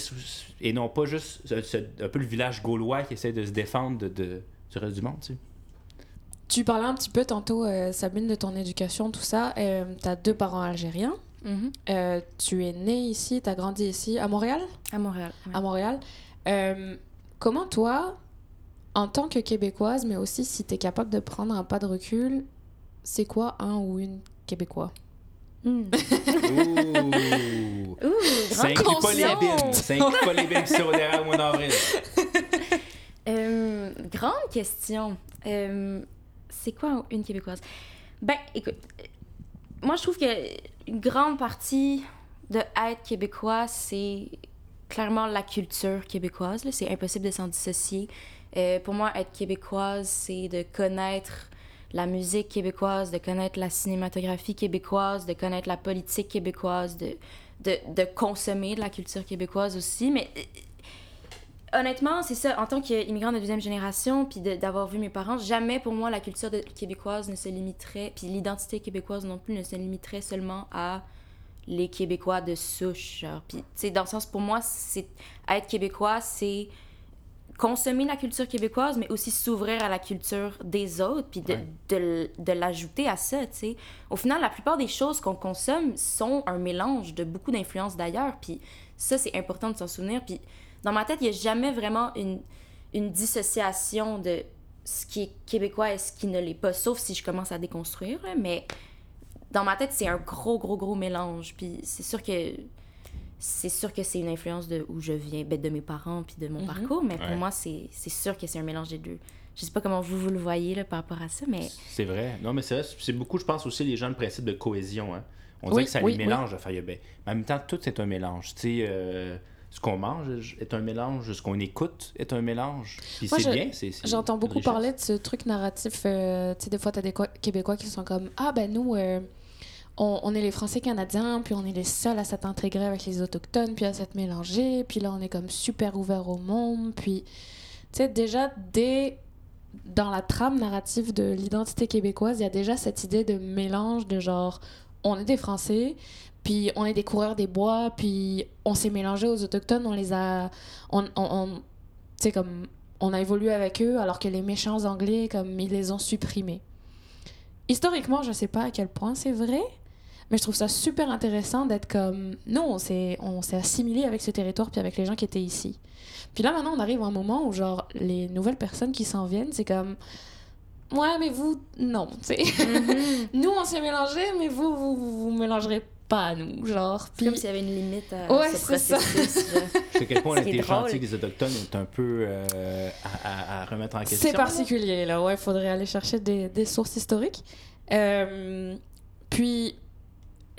Speaker 1: et non pas juste ce- ce- un peu le village gaulois qui essaie de se défendre de, de- du reste du monde. Tu sais.
Speaker 2: Tu parlais un petit peu tantôt, euh, Sabine, de ton éducation, tout ça. Euh, T'as deux parents algériens.
Speaker 3: Mhm.
Speaker 2: Euh, tu es née ici, t'as grandi ici, à Montréal?
Speaker 3: À Montréal. ouais.
Speaker 2: À Montréal. Euh, comment toi, en tant que Québécoise, mais aussi si t'es capable de prendre un pas de recul, c'est quoi un ou une Québécois
Speaker 3: Mm.
Speaker 1: Ouh!
Speaker 3: Ouh,
Speaker 1: Ça
Speaker 3: grande
Speaker 1: inclut pas les
Speaker 3: question.
Speaker 1: bines. Ça inclut pas les bines qui seront derrière d'avril.
Speaker 3: Euh, grande question. Euh, c'est quoi une Québécoise? Ben, écoute, euh, moi je trouve que une grande partie de être québécois, c'est clairement la culture québécoise. là. C'est impossible de s'en dissocier. Euh, pour moi, être québécoise, c'est de connaître la musique québécoise, de connaître la cinématographie québécoise, de connaître la politique québécoise, de, de, de consommer de la culture québécoise aussi. Mais euh, honnêtement, c'est ça. En tant qu'immigrant de deuxième génération, puis d'avoir vu mes parents, jamais pour moi la culture québécoise ne se limiterait, puis l'identité québécoise non plus ne se limiterait seulement à les Québécois de souche. Genre. Puis, dans le sens, pour moi, c'est être québécois, c'est consommer la culture québécoise, mais aussi s'ouvrir à la culture des autres, puis de,
Speaker 1: Ouais.
Speaker 3: de, de l'ajouter à ça, tu sais. Au final, la plupart des choses qu'on consomme sont un mélange de beaucoup d'influences d'ailleurs, puis ça, c'est important de s'en souvenir. Puis dans ma tête, il n'y a jamais vraiment une, une dissociation de ce qui est québécois et ce qui ne l'est pas, sauf si je commence à déconstruire, mais dans ma tête, c'est un gros, gros, gros mélange. Puis c'est sûr que c'est sûr que c'est une influence de où je viens, ben, de mes parents puis de mon
Speaker 2: Mhm.
Speaker 3: parcours, mais pour
Speaker 1: Ouais.
Speaker 3: moi, c'est c'est sûr que c'est un mélange des deux. Je sais pas comment vous, vous le voyez là, par rapport à ça, mais
Speaker 1: C'est vrai. Non, mais c'est vrai. C'est beaucoup, je pense, aussi les gens le principe de cohésion. Hein. On
Speaker 2: Oui,
Speaker 1: dirait que ça
Speaker 2: oui,
Speaker 1: les mélange. Enfin, il y a- ben, mais en même temps, tout est un mélange. Tu sais, euh, ce qu'on mange est un mélange, ce qu'on écoute est un mélange. Puis c'est
Speaker 2: je-
Speaker 1: bien. c'est- c'est
Speaker 2: J'entends beaucoup parler de ce truc narratif. euh, tu sais, des fois, t'as des Quoi- Québécois qui sont comme Ah, ben nous, euh, on, est les Français-Canadiens, puis on est les seuls à s'être intégrés avec les Autochtones, puis à s'être mélangés, puis là, on est comme super ouverts au monde. Puis, tu sais, déjà, dès. Dans la trame narrative de l'identité québécoise, il y a déjà cette idée de mélange de genre, on est des Français, puis on est des coureurs des bois, puis on s'est mélangé aux Autochtones, on les a. On, tu sais, comme on a évolué avec eux alors que les méchants anglais, comme ils les ont supprimés. historiquement, je sais pas à quel point c'est vrai, mais je trouve ça super intéressant d'être comme. Nous, on s'est, on s'est assimilé avec ce territoire puis avec les gens qui étaient ici. Puis là, maintenant, on arrive à un moment où, genre, les nouvelles personnes qui s'en viennent, c'est comme. Ouais, mais vous, non, tu sais.
Speaker 3: Mhm.
Speaker 2: nous, on s'est mélangés, mais vous, vous, vous, vous mélangerez pas à nous, genre.
Speaker 3: C'est
Speaker 2: Puis.
Speaker 3: comme s'il y avait une limite à
Speaker 2: Ouais,
Speaker 3: ce
Speaker 2: c'est ça.
Speaker 3: processus.
Speaker 1: à quel point
Speaker 3: C'est
Speaker 1: les chantiers des Autochtones est un peu euh, à, à- à remettre en question.
Speaker 2: C'est particulier, là. Ouais, il faudrait aller chercher des, des sources historiques. Euh, puis,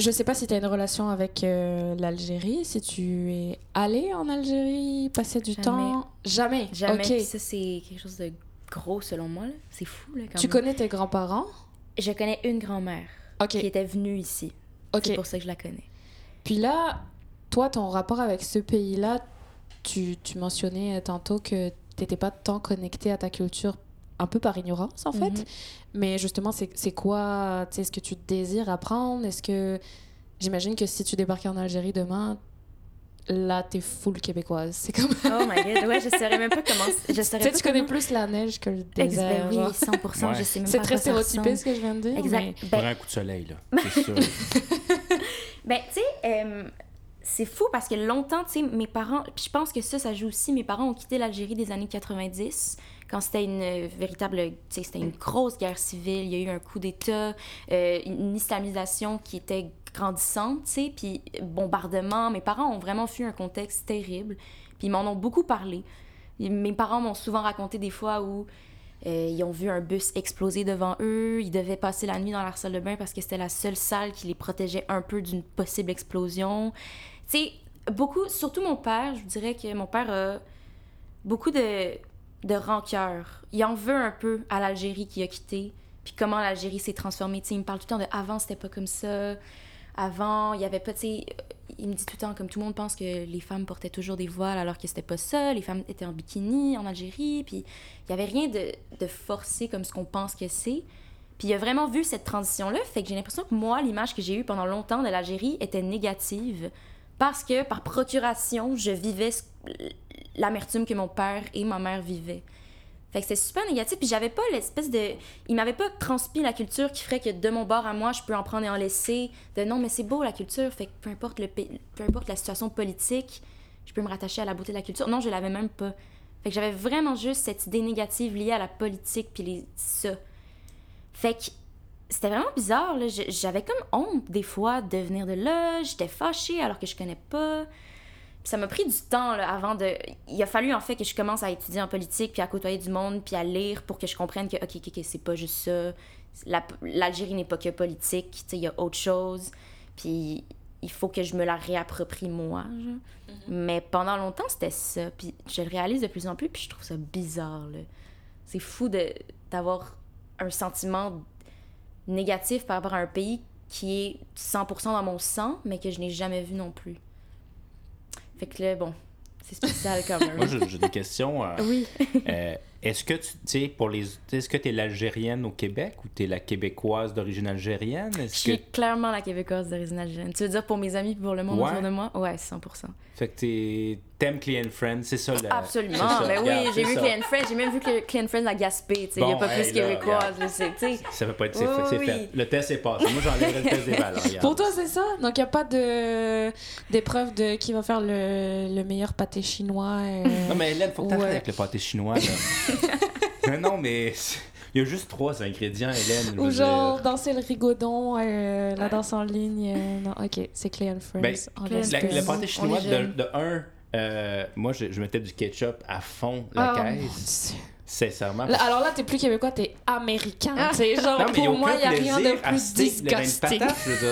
Speaker 2: je sais pas si tu as une relation avec euh, l'Algérie, si tu es allé en Algérie, passer du
Speaker 3: Jamais.
Speaker 2: temps? Jamais.
Speaker 3: Jamais.
Speaker 2: Ok.
Speaker 3: Puis ça, c'est quelque chose de gros selon moi. C'est fou, là, quand
Speaker 2: Tu
Speaker 3: même.
Speaker 2: connais tes grands-parents?
Speaker 3: Je connais une grand-mère qui était venue ici.
Speaker 2: Ok.
Speaker 3: C'est pour ça que je la connais.
Speaker 2: Puis là, toi, ton rapport avec ce pays-là, tu, tu mentionnais tantôt que t'étais pas tant connecté à ta culture un peu par ignorance, en fait.
Speaker 3: Mhm.
Speaker 2: Mais justement, c'est c'est quoi, tu sais, est-ce que tu désires apprendre? Est-ce que, j'imagine que si tu débarquais en Algérie demain, là, t'es full québécoise. C'est comme, tu
Speaker 3: Oh my god, ouais, je saurais même pas comment. Je saurais
Speaker 2: sais, tu connais
Speaker 3: comment-
Speaker 2: plus la neige que le
Speaker 3: Ex-
Speaker 2: désert.
Speaker 3: ben oui,
Speaker 2: genre.
Speaker 3: 100%,
Speaker 1: Ouais.
Speaker 3: je sais même
Speaker 2: C'est
Speaker 3: pas à
Speaker 2: très stéréotypé ce que je viens de dire.
Speaker 3: Exact.
Speaker 2: mais-
Speaker 3: Ben,
Speaker 1: un coup de soleil, là. C'est sûr.
Speaker 3: Ben, tu sais, euh, c'est fou parce que longtemps, tu sais, mes parents, puis je pense que ça, ça joue aussi, mes parents ont quitté l'Algérie des années 90, quand c'était une euh, véritable, c'était une grosse guerre civile, il y a eu un coup d'État, euh, une islamisation qui était grandissante, tu sais, puis bombardement. Mes parents ont vraiment fui un contexte terrible, puis ils m'en ont beaucoup parlé. Mes parents m'ont souvent raconté des fois où euh, ils ont vu un bus exploser devant eux. Ils devaient passer la nuit dans leur salle de bain parce que c'était la seule salle qui les protégeait un peu d'une possible explosion. Tu sais, beaucoup, surtout mon père, je vous dirais que mon père a beaucoup de, de rancœur. Il en veut un peu à l'Algérie qui a quitté, puis comment l'Algérie s'est transformée. Tu sais, il me parle tout le temps de avant, c'était pas comme ça. Avant, il y avait pas, tu il me dit tout le temps, comme tout le monde pense que les femmes portaient toujours des voiles alors que c'était pas ça. Les femmes étaient en bikini en Algérie, puis il y avait rien de, de forcé comme ce qu'on pense que c'est. Puis il a vraiment vu cette transition-là, fait que j'ai l'impression que moi, l'image que j'ai eue pendant longtemps de l'Algérie était négative parce que par procuration, je vivais ce- l'amertume que mon père et ma mère vivaient. Fait que c'est super négatif, puis j'avais pas l'espèce de... Il m'avait pas transmis la culture qui ferait que de mon bord à moi, je peux en prendre et en laisser, de non, mais c'est beau la culture, fait que peu importe, le peu importe la situation politique, je peux me rattacher à la beauté de la culture. Non, je l'avais même pas. Fait que j'avais vraiment juste cette idée négative liée à la politique, puis les... ça. Fait que c'était vraiment bizarre, J'avais comme honte, des fois, de venir de là. J'étais fâchée alors que je connais pas. Puis ça m'a pris du temps, là, avant de... Il a fallu, en fait, que je commence à étudier en politique, puis à côtoyer du monde, puis à lire pour que je comprenne que, OK, OK, OK, c'est pas juste ça. La- L'Algérie n'est pas que politique, il y a autre chose. Puis il faut que je me la réapproprie, moi, genre. Mais pendant longtemps, c'était ça. Puis je le réalise de plus en plus, puis je trouve ça bizarre. C'est fou de- d'avoir un sentiment négatif par rapport à un pays qui est 100% dans mon sang, mais que je n'ai jamais vu non plus. Fait que là, bon, c'est spécial quand même.
Speaker 1: Moi, j'ai des questions. euh,
Speaker 3: Oui.
Speaker 1: euh, est-ce que tu sais, pour les. Est-ce que tu es l'Algérienne au Québec ou tu es la Québécoise d'origine algérienne?
Speaker 3: Je suis
Speaker 1: que.
Speaker 3: clairement la québécoise d'origine algérienne. Tu veux dire pour mes amis et pour le monde
Speaker 1: Ouais.
Speaker 3: autour de moi? Ouais, 100%.
Speaker 1: Fait que t'es- t'aimes Clean Friend, c'est ça le.
Speaker 3: Absolument.
Speaker 1: ça,
Speaker 3: Mais
Speaker 1: regarde,
Speaker 3: oui, j'ai vu
Speaker 1: ça.
Speaker 3: Clean Friends. J'ai même vu que Clean Friends à Gaspé. Tu sais, il n'y a
Speaker 1: Bon,
Speaker 3: pas plus
Speaker 1: là,
Speaker 3: québécoise. là, tu sais.
Speaker 1: Ça peut pas être. C'est
Speaker 3: Oui,
Speaker 1: fait, c'est
Speaker 3: oui.
Speaker 1: fait. Le test est passé. Moi, j'enlèverais le test des valeurs. regarde.
Speaker 2: Pour toi, c'est ça? Donc, il n'y a pas de... d'épreuve de qui va faire le, le meilleur pâté chinois. euh,
Speaker 1: Non, mais Hélène, faut que
Speaker 2: Ouais.
Speaker 1: avec le pâté chinois, là. non, non, mais il y a juste trois ingrédients, Hélène.
Speaker 2: Ou genre
Speaker 1: dire.
Speaker 2: danser le rigodon, euh, la danse en ligne. euh, non, ok, c'est Clay and Friends.
Speaker 1: Ben. La- le pâté
Speaker 3: On
Speaker 1: chinois,
Speaker 3: est
Speaker 1: de, de un, euh, moi, je, je mettais du ketchup à fond la
Speaker 2: Ah, mon
Speaker 1: caisse.
Speaker 2: Dieu.
Speaker 1: Sincèrement.
Speaker 2: Là, alors là, t'es plus québécois, t'es américain.
Speaker 3: Ah.
Speaker 2: genre,
Speaker 1: Non, mais il
Speaker 2: pour moi, il n'y a rien de plus disgusting.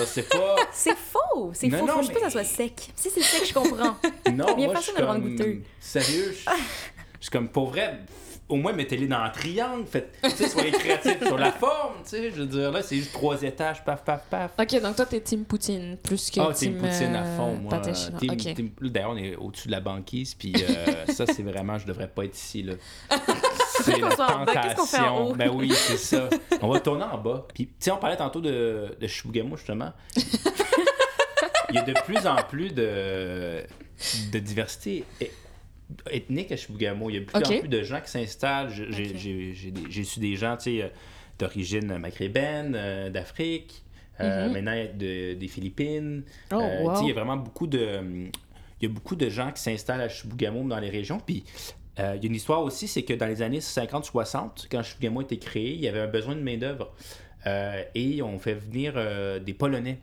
Speaker 1: c'est pas...
Speaker 3: C'est faux. C'est faux.
Speaker 1: non,
Speaker 3: Faut juste pas que
Speaker 1: mais-
Speaker 3: ça soit sec. Si c'est sec, je comprends.
Speaker 1: Non,
Speaker 3: Il y a
Speaker 1: moi,
Speaker 3: pas
Speaker 1: je suis
Speaker 3: ça de le rendre goûteux.
Speaker 1: Sérieux, je je suis comme, pour vrai, au moins, mettez-les dans un triangle, faites, soyez créatifs sur la forme, tu sais, je veux dire, là, c'est juste trois étages, paf, paf, paf.
Speaker 2: Ok, donc toi, t'es Team Poutine plus que
Speaker 1: Ah,
Speaker 2: Team,
Speaker 1: Team Poutine à
Speaker 2: euh,
Speaker 1: fond, moi. Team- team- D'ailleurs, on est au-dessus de la banquise, puis euh, ça, c'est vraiment, je devrais pas être ici, là. C'est la tentation. Ben oui, c'est ça. On va tourner en bas. Puis, tu sais, on parlait tantôt de, de Chibougamau, justement. Il y a de plus en plus de, de diversité ethnique à Chibougamau. Il y a de plus
Speaker 2: Ok.
Speaker 1: en plus de gens qui s'installent. J'ai su des gens, euh, d'origine maghrébine, euh, d'Afrique, euh,
Speaker 2: Mhm.
Speaker 1: maintenant de- des Philippines.
Speaker 2: Oh, wow.
Speaker 1: Il y a vraiment beaucoup de, il y a beaucoup de gens qui s'installent à Chibougamau dans les régions. Puis euh, il y a une histoire aussi, c'est que dans les années 50-60, quand Chibougamau a été créé, il y avait un besoin de main-d'œuvre. Euh, et on fait venir euh, des Polonais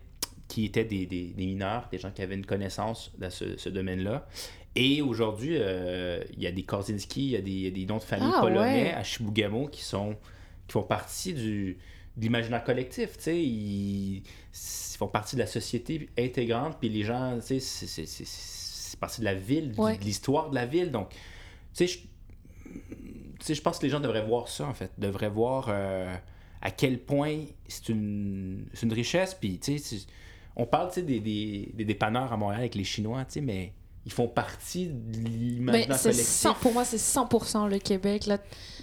Speaker 1: qui étaient des, des- des mineurs, des gens qui avaient une connaissance dans ce, ce domaine-là. Et aujourd'hui, euh, il y a des Korzinski, il y a des, il y a des noms de famille
Speaker 2: Ah,
Speaker 1: polonais
Speaker 2: ouais.
Speaker 1: à Chibougamau qui, sont, qui font partie du, de l'imaginaire collectif. Ils, ils font partie de la société intégrante, puis les gens, c'est- partie de la ville,
Speaker 2: Ouais.
Speaker 1: de l'histoire de la ville. Donc, tu sais, je- pense que les gens devraient voir ça, en fait. Devraient voir euh, à quel point c'est une, c'est une richesse. Puis, tu sais, on parle, des, des, des dépanneurs à Montréal avec les Chinois, tu sais, mais ils font partie de l'imaginaire collectif.
Speaker 2: 100 pour moi, c'est 100% le Québec. Là,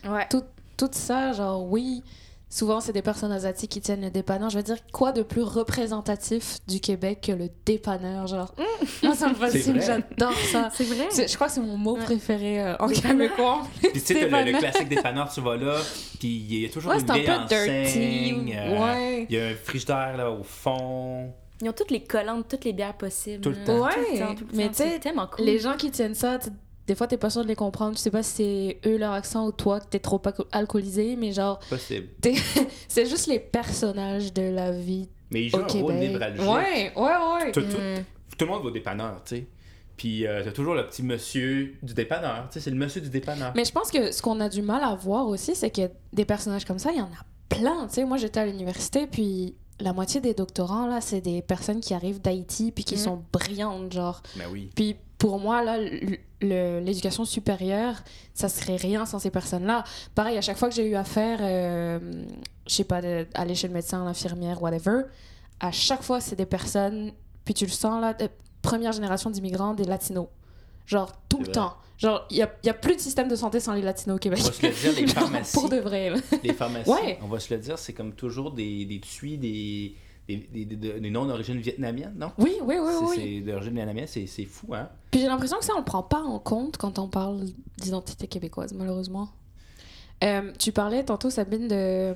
Speaker 3: Ouais.
Speaker 2: tout, tout ça, genre, oui, souvent, c'est des personnes asiatiques qui tiennent le dépanneur. Je veux dire, quoi de plus représentatif du Québec que le dépanneur, genre? Moi, ça me fascine, j'adore ça.
Speaker 3: C'est vrai.
Speaker 2: Je crois que c'est mon mot
Speaker 3: Ouais.
Speaker 2: préféré euh, en québécois.
Speaker 1: Puis tu sais, t'as le, classique dépanneur, tu vas là, puis il y a toujours
Speaker 2: Ouais,
Speaker 1: une
Speaker 2: c'est un
Speaker 1: vieille
Speaker 2: peu dirty.
Speaker 1: enseigne, euh,
Speaker 2: ouais.
Speaker 1: Il y a un frigidaire là au fond.
Speaker 3: Ils ont toutes les collants de toutes les bières possibles.
Speaker 1: Tout le temps.
Speaker 2: Ouais,
Speaker 3: Tout le temps, tout le
Speaker 2: mais tu sais,
Speaker 3: c'est tellement cool.
Speaker 2: Les gens qui tiennent ça, des fois, t'es pas sûr de les comprendre. Tu sais pas si c'est eux leur accent ou toi que t'es trop alco- alcoolisé, mais genre,
Speaker 1: Possible.
Speaker 2: c'est juste les personnages de la vie
Speaker 1: Mais il joue
Speaker 2: au
Speaker 1: un rôle névralgique.
Speaker 2: Ouais, ouais, ouais.
Speaker 1: Tout, tout-
Speaker 3: Mm.
Speaker 1: tout le monde va au dépanneur, tu sais. Puis euh, t'as toujours le petit monsieur du dépanneur. Tu sais, c'est le monsieur du dépanneur.
Speaker 2: Mais je pense que ce qu'on a du mal à voir aussi, c'est que des personnages comme ça, il y en a plein. Tu sais, moi, j'étais à l'université, puis la moitié des doctorants, là, c'est des personnes qui arrivent d'Haïti, puis qui
Speaker 3: Mhm.
Speaker 2: sont brillantes, genre.
Speaker 1: Ben oui.
Speaker 2: Puis pour moi, là, l'éducation supérieure, ça serait rien sans ces personnes-là. Pareil, à chaque fois que j'ai eu affaire, euh, je sais pas, de- aller chez le médecin, l'infirmière, whatever, à chaque fois, c'est des personnes, puis tu le sens, là, de première génération d'immigrants, des latinos. Genre, tout le
Speaker 1: vrai.
Speaker 2: temps. Genre, il n'y a, y a plus de système de santé sans les latinos au Québec.
Speaker 1: On va se le dire, les
Speaker 2: Genre,
Speaker 1: pharmacies.
Speaker 2: Pour de vrai, là.
Speaker 1: Les pharmacies,
Speaker 2: Ouais.
Speaker 1: on va se le dire, c'est comme toujours des, des tuis, des, des, des, des- des noms d'origine vietnamienne, non?
Speaker 2: Oui, oui, oui,
Speaker 1: C'est-
Speaker 2: oui.
Speaker 1: C'est d'origine vietnamienne, c'est c'est fou, hein?
Speaker 2: Puis j'ai l'impression que ça, on le prend pas en compte quand on parle d'identité québécoise, malheureusement. Euh, tu parlais tantôt, Sabine, de,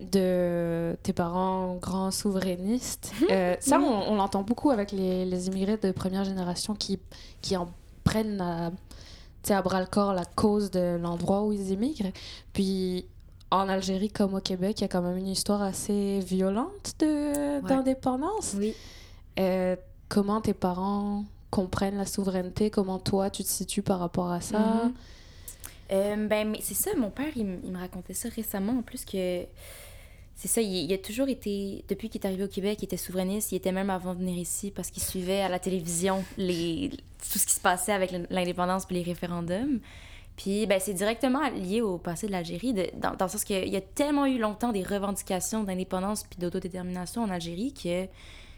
Speaker 2: de tes parents grands souverainistes. Euh, ça, on, on l'entend beaucoup avec les, les immigrés de première génération qui, qui en prennent à, à bras le corps la cause de l'endroit où ils immigrent. Puis en Algérie comme au Québec, il y a quand même une histoire assez violente de-
Speaker 3: Ouais.
Speaker 2: d'indépendance.
Speaker 3: Oui.
Speaker 2: Euh, comment tes parents comprennent la souveraineté, comment toi tu te situes par rapport à ça?
Speaker 3: Mhm. Euh, ben, mais c'est ça, mon père, il, m- il me racontait ça récemment, en plus que... C'est ça, il, a toujours été, depuis qu'il est arrivé au Québec, il était souverainiste, il était même avant de venir ici parce qu'il suivait à la télévision les, tout ce qui se passait avec l'indépendance puis les référendums. Puis ben, c'est directement lié au passé de l'Algérie, dans, le sens qu'il y a tellement eu longtemps des revendications d'indépendance puis d'autodétermination en Algérie que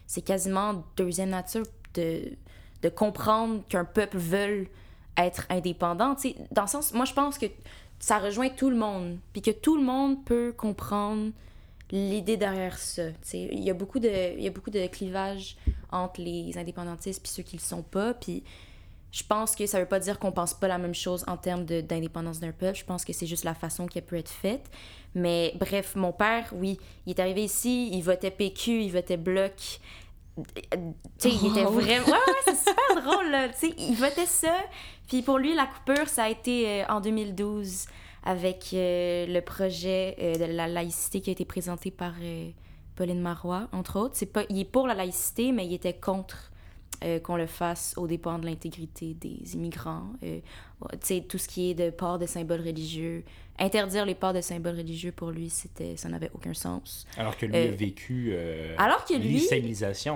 Speaker 3: c'est quasiment deuxième nature de, de comprendre qu'un peuple veut être indépendant. Dans le sens, moi je pense que ça rejoint tout le monde, puis que tout le monde peut comprendre l'idée derrière ça. Il y a beaucoup de il y a beaucoup de clivage entre les indépendantistes puis ceux qui le sont pas, puis je pense que ça veut pas dire qu'on pense pas la même chose en termes d'indépendance d'un peuple. Je pense que c'est juste la façon qui peut être faite. Mais bref, mon père, oui, il est arrivé ici, il votait PQ, il votait Bloc. Tu sais, il était vraiment... Ouais, ouais, c'est super drôle, là. Tu sais, il votait ça. Puis pour lui, la coupure, ça a été euh, en 2012 avec euh, le projet euh, de la laïcité qui a été présenté par euh, Pauline Marois, entre autres. C'est pas, il est pour la laïcité, mais il était contre qu'on le fasse au dépend de l'intégrité des immigrants. Ouais, tu sais, tout ce qui est de port de symboles religieux. Interdire les ports de symboles religieux, pour lui, c'était, ça n'avait aucun sens.
Speaker 1: Alors que lui a vécu
Speaker 3: alors que lui-.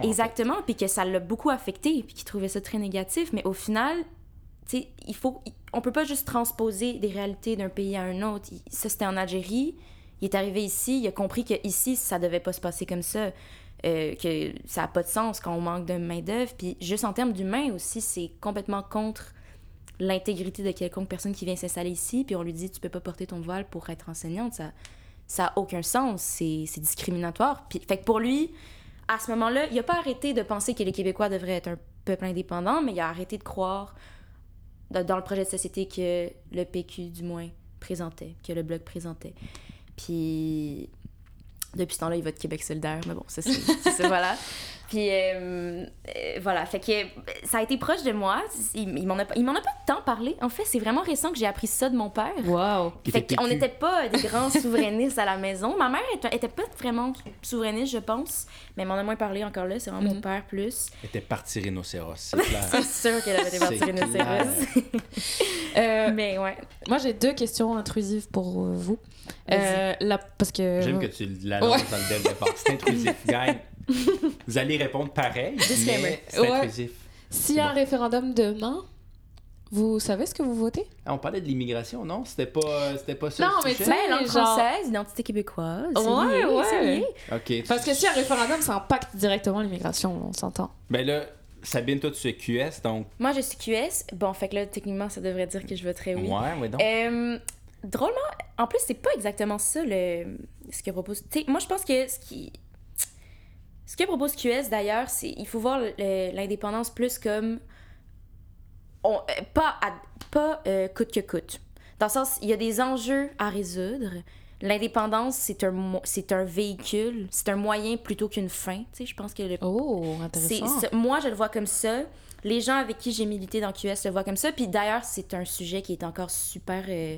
Speaker 3: Exactement, puis que ça l'a beaucoup affecté, puis qu'il trouvait ça très négatif. Mais au final, tu sais, il faut, on peut pas juste transposer des réalités d'un pays à un autre. Ça, c'était en Algérie. Il est arrivé ici, il a compris que ici, ça devait pas se passer comme ça. euh, que ça n'a pas de sens quand on manque de main-d'œuvre. Puis juste en termes d'humain aussi, c'est complètement contre l'intégrité de quelconque personne qui vient s'installer ici. Puis on lui dit, tu peux pas porter ton voile pour être enseignante. Ça ça a aucun sens. C'est c'est discriminatoire. Puis, fait que pour lui, à ce moment-là, il a pas arrêté de penser que les Québécois devraient être un peuple indépendant, mais il a arrêté de croire dans le projet de société que le PQ, du moins, présentait, que le Bloc présentait. Puis depuis ce temps-là, il va de Québec solidaire. Mais bon, ça, c'est c'est ça, voilà. Puis euh, euh, voilà, fait que ça a été proche de moi. Il, il m'en a, pas- il m'en a pas tant parlé. En fait, c'est vraiment récent que j'ai appris ça de mon père.
Speaker 2: Wow.
Speaker 3: Fait qu'on n'était pas des grands souverainistes à la maison. Ma mère était, était pas vraiment souverainiste, je pense. Mais elle m'en a moins parlé encore là. C'est vraiment mon
Speaker 2: Mhm.
Speaker 3: père plus.
Speaker 1: Elle était partie rhinocéros, c'est clair.
Speaker 3: C'est sûr qu'elle avait été partie rhinocéros.
Speaker 2: Euh,
Speaker 3: Mais ouais.
Speaker 2: moi, j'ai deux questions intrusives pour euh, vous. Euh, la, parce que.
Speaker 1: J'aime que tu l'annonces
Speaker 2: Ouais.
Speaker 1: dans le départ. C'est intrusif, gang. Vous allez répondre pareil, mais c'est
Speaker 2: Ouais.
Speaker 1: intrusif.
Speaker 2: S'il y a un référendum demain, vous savez ce que vous votez?
Speaker 1: Ah, on parlait de l'immigration, non? C'était pas, c'était pas ça
Speaker 2: Non,
Speaker 1: le
Speaker 2: mais
Speaker 1: sujet?
Speaker 2: tu sais,
Speaker 3: Ben, langue
Speaker 2: genre-
Speaker 3: française, identité québécoise.
Speaker 2: Ouais,
Speaker 3: lié,
Speaker 2: ouais.
Speaker 3: lié.
Speaker 1: OK.
Speaker 2: Parce que a un référendum, ça impacte directement l'immigration, on s'entend.
Speaker 1: Ben là, Sabine, toi, tu es QS, donc...
Speaker 3: Moi, je suis QS. Bon, fait que là, techniquement, ça devrait dire que je voterais oui.
Speaker 1: Ouais, ouais, donc.
Speaker 3: Euh, drôlement, en plus, c'est pas exactement ça le, ce que propose. t'sais, moi, je pense que ce qui. Ce que propose QS d'ailleurs, c'est il faut voir l'indépendance plus comme. on- euh, pas à- pas euh, coûte que coûte. Dans le sens, il y a des enjeux à résoudre. L'indépendance, c'est un, c'est un véhicule, c'est un moyen plutôt qu'une fin. Tu sais, je pense que le
Speaker 2: Oh, intéressant.
Speaker 3: moi, je le vois comme ça. Les gens avec qui j'ai milité dans QS le voient comme ça. Puis d'ailleurs, c'est un sujet qui est encore super, euh,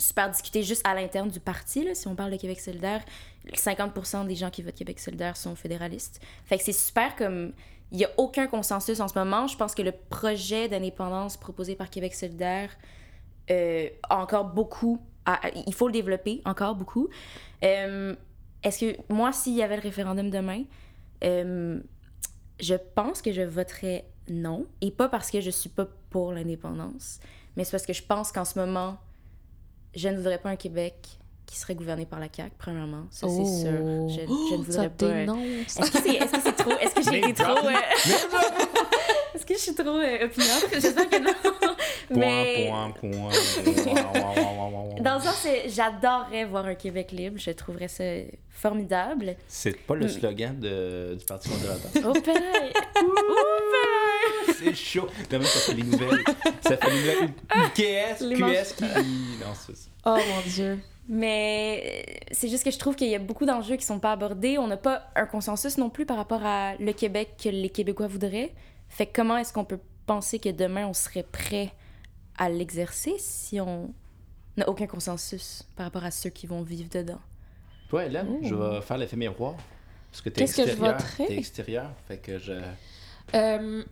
Speaker 3: super discuté juste à l'interne du parti. Là. Si on parle de Québec solidaire, 50% des gens qui votent Québec solidaire sont fédéralistes. Fait que c'est super comme... Il n'y a aucun consensus en ce moment. Je pense que le projet d'indépendance proposé par Québec solidaire euh, a encore beaucoup... il faut le développer encore beaucoup. Euh, Est-ce que moi, s'il y avait le référendum demain, euh, je pense que je voterais non. Et pas parce que je suis pas pour l'indépendance, mais c'est parce que je pense qu'en ce moment, je ne voudrais pas un Québec qui serait gouverné par la CAQ, premièrement. Ça, c'est sûr. Je, je ne
Speaker 2: Oh, ça
Speaker 3: voudrais pas. Est-ce que c'est est -ce c'est trop. Est-ce que j'ai été trop. euh, que je suis trop euh, opiniâtre? J'espère que non. Mais.
Speaker 1: Point, point, point.
Speaker 3: Dans le sens, j'adorerais voir un Québec libre. Je trouverais ça formidable.
Speaker 1: C'est pas le slogan de, du Parti conservateur.
Speaker 3: Oh, père!
Speaker 1: C'est chaud. Demain, ça fait les nouvelles. Ça fait les nouvelles. QS,
Speaker 3: Les
Speaker 1: QS qui... Non, c'est ça.
Speaker 2: Oh mon dieu.
Speaker 3: Mais euh, c'est juste que je trouve qu'il y a beaucoup d'enjeux qui sont pas abordés. On n'a pas un consensus non plus par rapport à le Québec que les Québécois voudraient. Fait que comment est-ce qu'on peut penser que demain on serait prêt à l'exercer si on n'a aucun consensus par rapport à ceux qui vont vivre dedans?
Speaker 1: Toi, Hélène,
Speaker 2: Oh.
Speaker 1: je vais faire l'effet miroir. Parce que t'es
Speaker 2: Qu'est-ce que je
Speaker 1: extérieur. extérieur. Fait que je.
Speaker 2: Euh,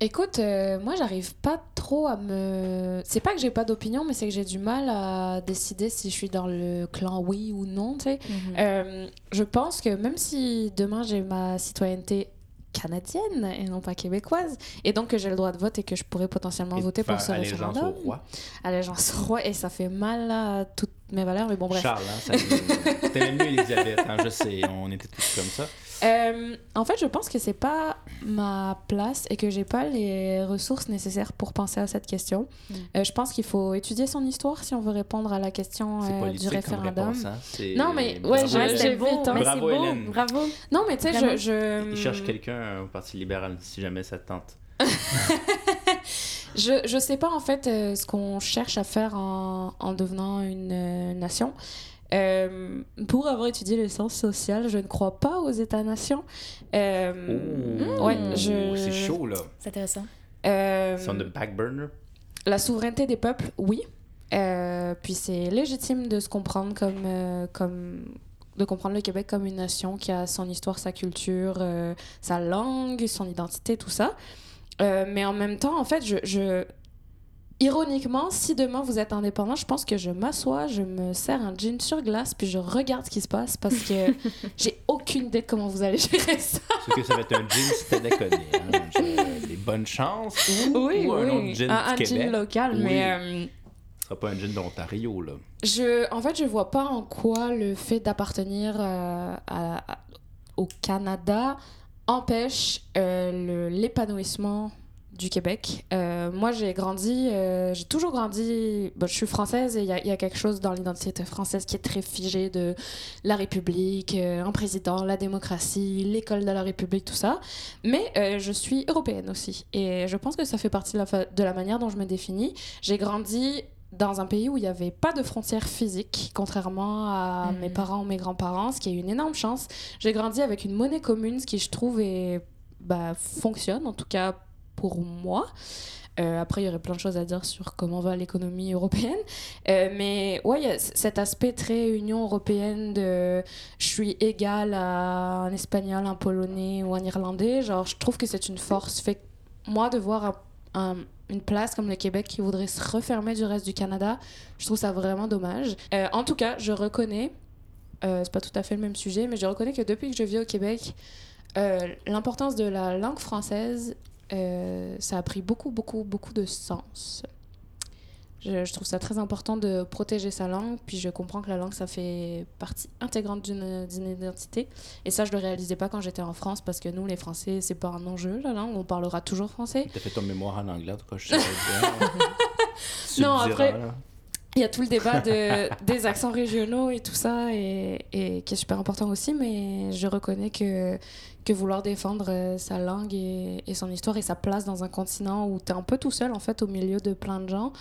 Speaker 2: écoute, euh, moi, j'arrive pas trop à me. C'est pas que j'ai pas d'opinion, mais c'est que j'ai du mal à décider si je suis dans le clan oui ou non, tu sais. Euh, je pense que même si demain j'ai ma citoyenneté canadienne et non pas québécoise, et donc que j'ai le droit de vote et que je pourrais potentiellement
Speaker 1: et
Speaker 2: voter pour ce
Speaker 1: allégeance
Speaker 2: référendum,
Speaker 1: au roi.
Speaker 2: allégeance au roi, et ça fait mal à toutes mes valeurs, mais bon, bref.
Speaker 1: Charles, hein, T'aimais mieux Elisabeth, hein, je sais, on était tous comme ça.
Speaker 2: Euh, en fait, je pense que c'est pas ma place et que j'ai pas les ressources nécessaires pour penser à cette question.
Speaker 3: Mm.
Speaker 2: Euh, je pense qu'il faut étudier son histoire si on veut répondre à la question euh, du
Speaker 1: comme
Speaker 2: référendum.
Speaker 1: réponse, hein.
Speaker 2: Non, mais- ouais, j'ai
Speaker 3: beau,
Speaker 2: vu le temps.
Speaker 1: Bravo,
Speaker 3: beau,
Speaker 1: Hélène.
Speaker 3: bravo.
Speaker 2: Non, mais tu sais, je, je,
Speaker 1: Il cherche quelqu'un au Parti libéral, si jamais ça te tente.
Speaker 2: je, je sais pas en fait euh, ce qu'on cherche à faire en, en devenant une euh, nation. Euh, pour avoir étudié les sciences sociales, je ne crois pas aux États-nations. Euh,
Speaker 1: Ouh,
Speaker 2: ouais, je-
Speaker 1: C'est chaud, là.
Speaker 3: C'est intéressant.
Speaker 2: euh,
Speaker 1: C'est on the back burner.
Speaker 2: La souveraineté des peuples, oui. Euh, puis c'est légitime de se comprendre comme, euh, comme de comprendre le Québec comme une nation qui a son histoire, sa culture, euh, sa langue, son identité, tout ça. Euh, mais en même temps, en fait, je, je- ironiquement, si demain vous êtes indépendant, je pense que je m'assois, je me sers un gin sur glace, puis je regarde ce qui se passe parce que j'ai aucune idée de comment vous allez gérer ça.
Speaker 1: C'est que ça va être un gin déconné. Hein. Je- Des bonnes chances. Ou, ou un autre gin
Speaker 2: un, un
Speaker 1: du
Speaker 2: gin local,
Speaker 1: Oui.
Speaker 2: mais. euh,
Speaker 1: Ce sera pas un gin d'Ontario, là.
Speaker 2: Je, en fait, je vois pas en quoi le fait d'appartenir euh, à- à- au Canada empêche euh, l'épanouissement du Québec. Euh, moi, j'ai grandi, euh, j'ai toujours grandi. je suis française et il y, a- quelque chose dans l'identité française qui est très figé de la République, un président, la démocratie, l'école de la République, tout ça. Mais je suis européenne aussi et je pense que ça fait partie de la manière dont je me définis. J'ai grandi dans un pays où il n'y avait pas de frontières physiques, contrairement à
Speaker 3: Mhm.
Speaker 2: mes parents ou mes grands-parents, ce qui est une énorme chance. J'ai grandi avec une monnaie commune, ce qui je trouve est, bah, fonctionne, en tout cas pour moi. Euh, après, il y aurait plein de choses à dire sur comment va l'économie européenne. Euh, mais ouais, il y a cet aspect très Union européenne de je suis égal à un Espagnol, un Polonais ou un Irlandais. Genre, je trouve que c'est une force. Fait que moi, de voir un- un- une place comme le Québec qui voudrait se refermer du reste du Canada, je trouve ça vraiment dommage. Euh, en tout cas, je reconnais, euh, c'est pas tout à fait le même sujet, mais je reconnais que depuis que je vis au Québec, euh, l'importance de la langue française, euh, ça a pris beaucoup, beaucoup, beaucoup de sens. Je, je trouve ça très important de protéger sa langue, puis je comprends que la langue, ça fait partie intégrante d'une identité. Et ça, je le réalisais pas quand j'étais en France, parce que nous, les Français, c'est pas un enjeu, la langue, on parlera toujours français.
Speaker 1: T'as fait ton mémoire en anglais, en tout cas, je sais
Speaker 2: Non, après-
Speaker 1: là.
Speaker 2: Il y a tout le débat de, des accents régionaux et tout ça, et, et qui est super important aussi, mais je reconnais que, que vouloir défendre euh, sa langue et, et son histoire et sa place dans un continent où tu es un peu tout seul, en fait, au milieu de plein de gens,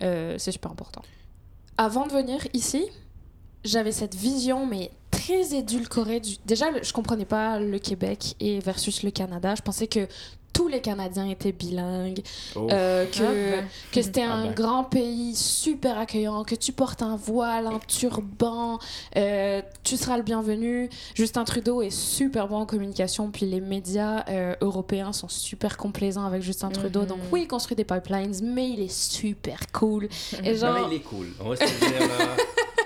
Speaker 2: c'est super important. Avant de venir ici, j'avais cette vision, mais très édulcorée. Du... Déjà, je comprenais pas le Québec et versus le Canada. Je pensais que tous les Canadiens étaient bilingues,
Speaker 1: Oh.
Speaker 2: euh, que,
Speaker 3: Ah, ben.
Speaker 2: que c'était
Speaker 1: Ah
Speaker 2: un
Speaker 1: ben.
Speaker 2: grand pays super accueillant, que tu portes un voile, un turban, euh, tu seras le bienvenu. Justin Trudeau est super bon en communication, puis les médias euh, européens sont super complaisants avec Justin Trudeau.
Speaker 3: Mhm.
Speaker 2: Donc oui, il construit des pipelines, mais il est super cool. Et
Speaker 1: Non,
Speaker 2: genre,
Speaker 1: mais il est cool. On va se dire, là.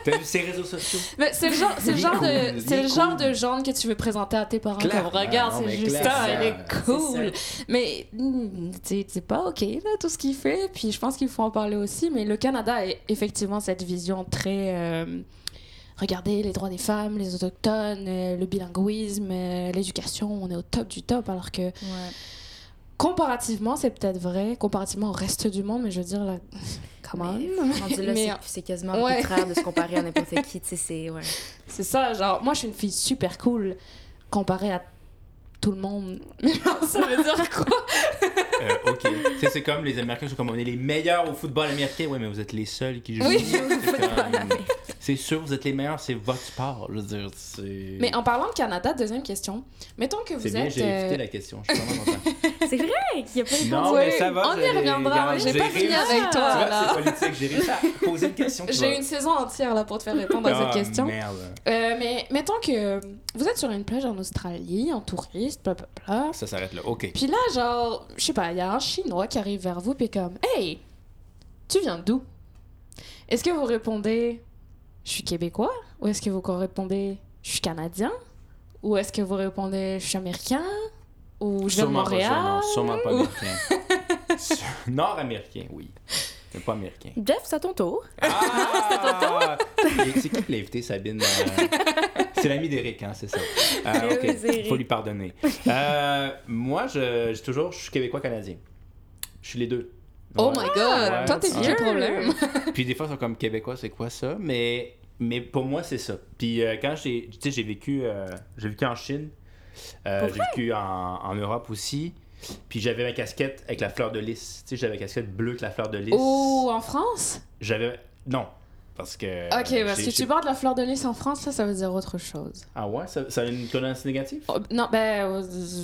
Speaker 1: T'as vu ses réseaux sociaux?
Speaker 2: mais c'est le genre, c'est le
Speaker 1: Il est
Speaker 2: genre
Speaker 1: cool,
Speaker 2: de, c'est
Speaker 1: est
Speaker 2: le genre de genre que tu veux présenter à tes parents. Comme regarde,
Speaker 1: non,
Speaker 2: c'est Justin, il est cool. Mais mm, c'est pas ok là tout ce qu'il fait. Puis je pense qu'il faut en parler aussi. Mais le Canada a effectivement cette vision très euh, regardez les droits des femmes, les autochtones, euh, le bilinguisme, euh, l'éducation, on est au top du top. Alors que
Speaker 3: Ouais.
Speaker 2: comparativement, c'est peut-être vrai, comparativement au reste du monde, mais je veux dire là, come on.
Speaker 3: Mais, c'est- quasiment
Speaker 2: ouais.
Speaker 3: arbitraire de se comparer à n'importe qui. Tu sais, c'est. Ouais.
Speaker 2: C'est ça, genre, moi je suis une fille super cool comparée à tout le monde. Mais ça veut dire quoi?
Speaker 1: Euh, ok. C'est comme les Américains sont comme on est les meilleurs au football américain. Ouais, mais vous êtes les seuls qui jouent.
Speaker 2: Oui.
Speaker 1: C'est comme- C'est sûr, vous êtes les meilleurs, c'est votre sport. Je veux dire, c'est.
Speaker 2: Mais en parlant de Canada, deuxième question. Mettons que vous
Speaker 1: C'est bien,
Speaker 2: êtes.
Speaker 1: j'ai
Speaker 2: euh,
Speaker 1: évité la question. Je suis vraiment content.
Speaker 3: C'est vrai qu'il n'y a pas de
Speaker 1: Non, mais ça va.
Speaker 2: on y reviendra, j'ai pas fini avec toi,
Speaker 1: Tu vois,
Speaker 2: là.
Speaker 1: c'est politique. J'ai réussi à poser une question.
Speaker 2: J'ai une saison entière là pour te faire répondre à
Speaker 1: Ah,
Speaker 2: cette question.
Speaker 1: Merde.
Speaker 2: Euh, mais mettons que vous êtes sur une plage en Australie, en touriste, bla bla bla.
Speaker 1: Ça s'arrête là. Ok.
Speaker 2: Puis là, genre, je sais pas, il y a un Chinois qui arrive vers vous, puis comme, hey, tu viens d'où? Est-ce que vous répondez, je suis québécois Ou est-ce que vous répondez, je suis canadien? Ou est-ce que vous répondez, je suis américain? Ou je viens de
Speaker 1: Sûrement pas ça,
Speaker 2: Montréal?
Speaker 1: Non, sûrement pas
Speaker 2: Ou-
Speaker 1: américain. Nord-américain, oui. Mais pas américain.
Speaker 3: Jeff, c'est à ton tour.
Speaker 1: Ah! C'est qui qui l'a invité, Sabine? Euh, C'est l'ami d'Éric, hein, c'est ça. Ah,
Speaker 3: oui, c'est
Speaker 1: il faut lui pardonner. Euh, moi, je, je toujours, je suis québécois-canadien. Je suis les deux.
Speaker 2: Oh
Speaker 1: Ouais.
Speaker 2: my god,
Speaker 1: Ouais,
Speaker 2: toi t'es
Speaker 1: ouais.
Speaker 2: quel problème
Speaker 1: Puis des fois, ils sont comme québécois, c'est quoi ça? Mais, mais pour moi, c'est ça. Puis euh, quand j'ai, tu sais, j'ai vécu, euh, j'ai vécu en Chine, euh, j'ai vécu en, en Europe aussi. Puis j'avais ma casquette avec la fleur de lys. Tu sais, j'avais la casquette bleue avec la fleur de lys.
Speaker 2: Ou en France?
Speaker 1: J'avais. Non. Parce que.
Speaker 2: Ok,
Speaker 1: euh,
Speaker 2: parce que tu portes la fleur de lys en France, ça, ça veut dire autre chose.
Speaker 1: Ah ouais? Ça, ça a une connotation négative?
Speaker 2: Oh, Non, ben, euh,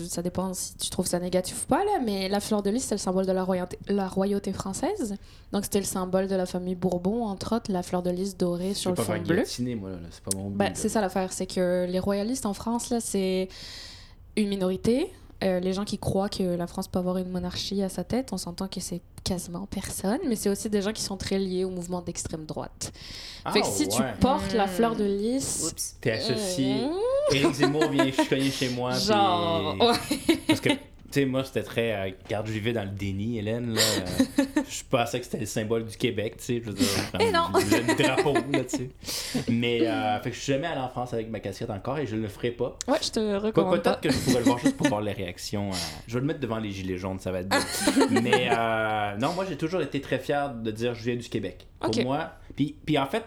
Speaker 2: ça dépend si tu trouves ça négatif ou pas, là, mais la fleur de lys, c'est le symbole de la royauté, la royauté française. Donc, c'était le symbole de la famille Bourbon, entre autres, la fleur de lys dorée sur le fond bleu.
Speaker 1: moi, là. C'est pas mon but.
Speaker 2: Ben,
Speaker 1: là.
Speaker 2: c'est ça l'affaire, c'est que les royalistes en France, là, c'est une minorité. Euh, les gens qui croient que la France peut avoir une monarchie à sa tête, on s'entend que c'est quasiment personne, mais c'est aussi des gens qui sont très liés au mouvement d'extrême droite.
Speaker 1: Ah,
Speaker 2: fait que si tu portes la
Speaker 3: Hmm.
Speaker 2: fleur de lys,
Speaker 3: Oups.
Speaker 1: T'es associé.
Speaker 2: Mmh.
Speaker 1: Éric Zemmour vient chez moi. puis-
Speaker 2: genre, ouais.
Speaker 1: Parce que, tu sais, moi, c'était très. euh, Regarde, je vivais dans le déni, Hélène. Là, euh, je pensais que c'était le symbole du Québec, tu sais. Je veux dire, comme
Speaker 2: Eh non.
Speaker 1: le, drapeau, là, tu sais. Mais, euh, fait que je suis jamais allé en France avec ma casquette encore et je ne le ferai pas.
Speaker 2: Ouais, je te recommande pas.
Speaker 1: Peut-être que je pourrais le voir juste pour voir les réactions. euh, je vais le mettre devant les gilets jaunes, ça va être bien. Mais euh, non, moi, j'ai toujours été très fier de dire je viens du Québec. Pour
Speaker 2: Ok.
Speaker 1: moi. Puis, puis en fait,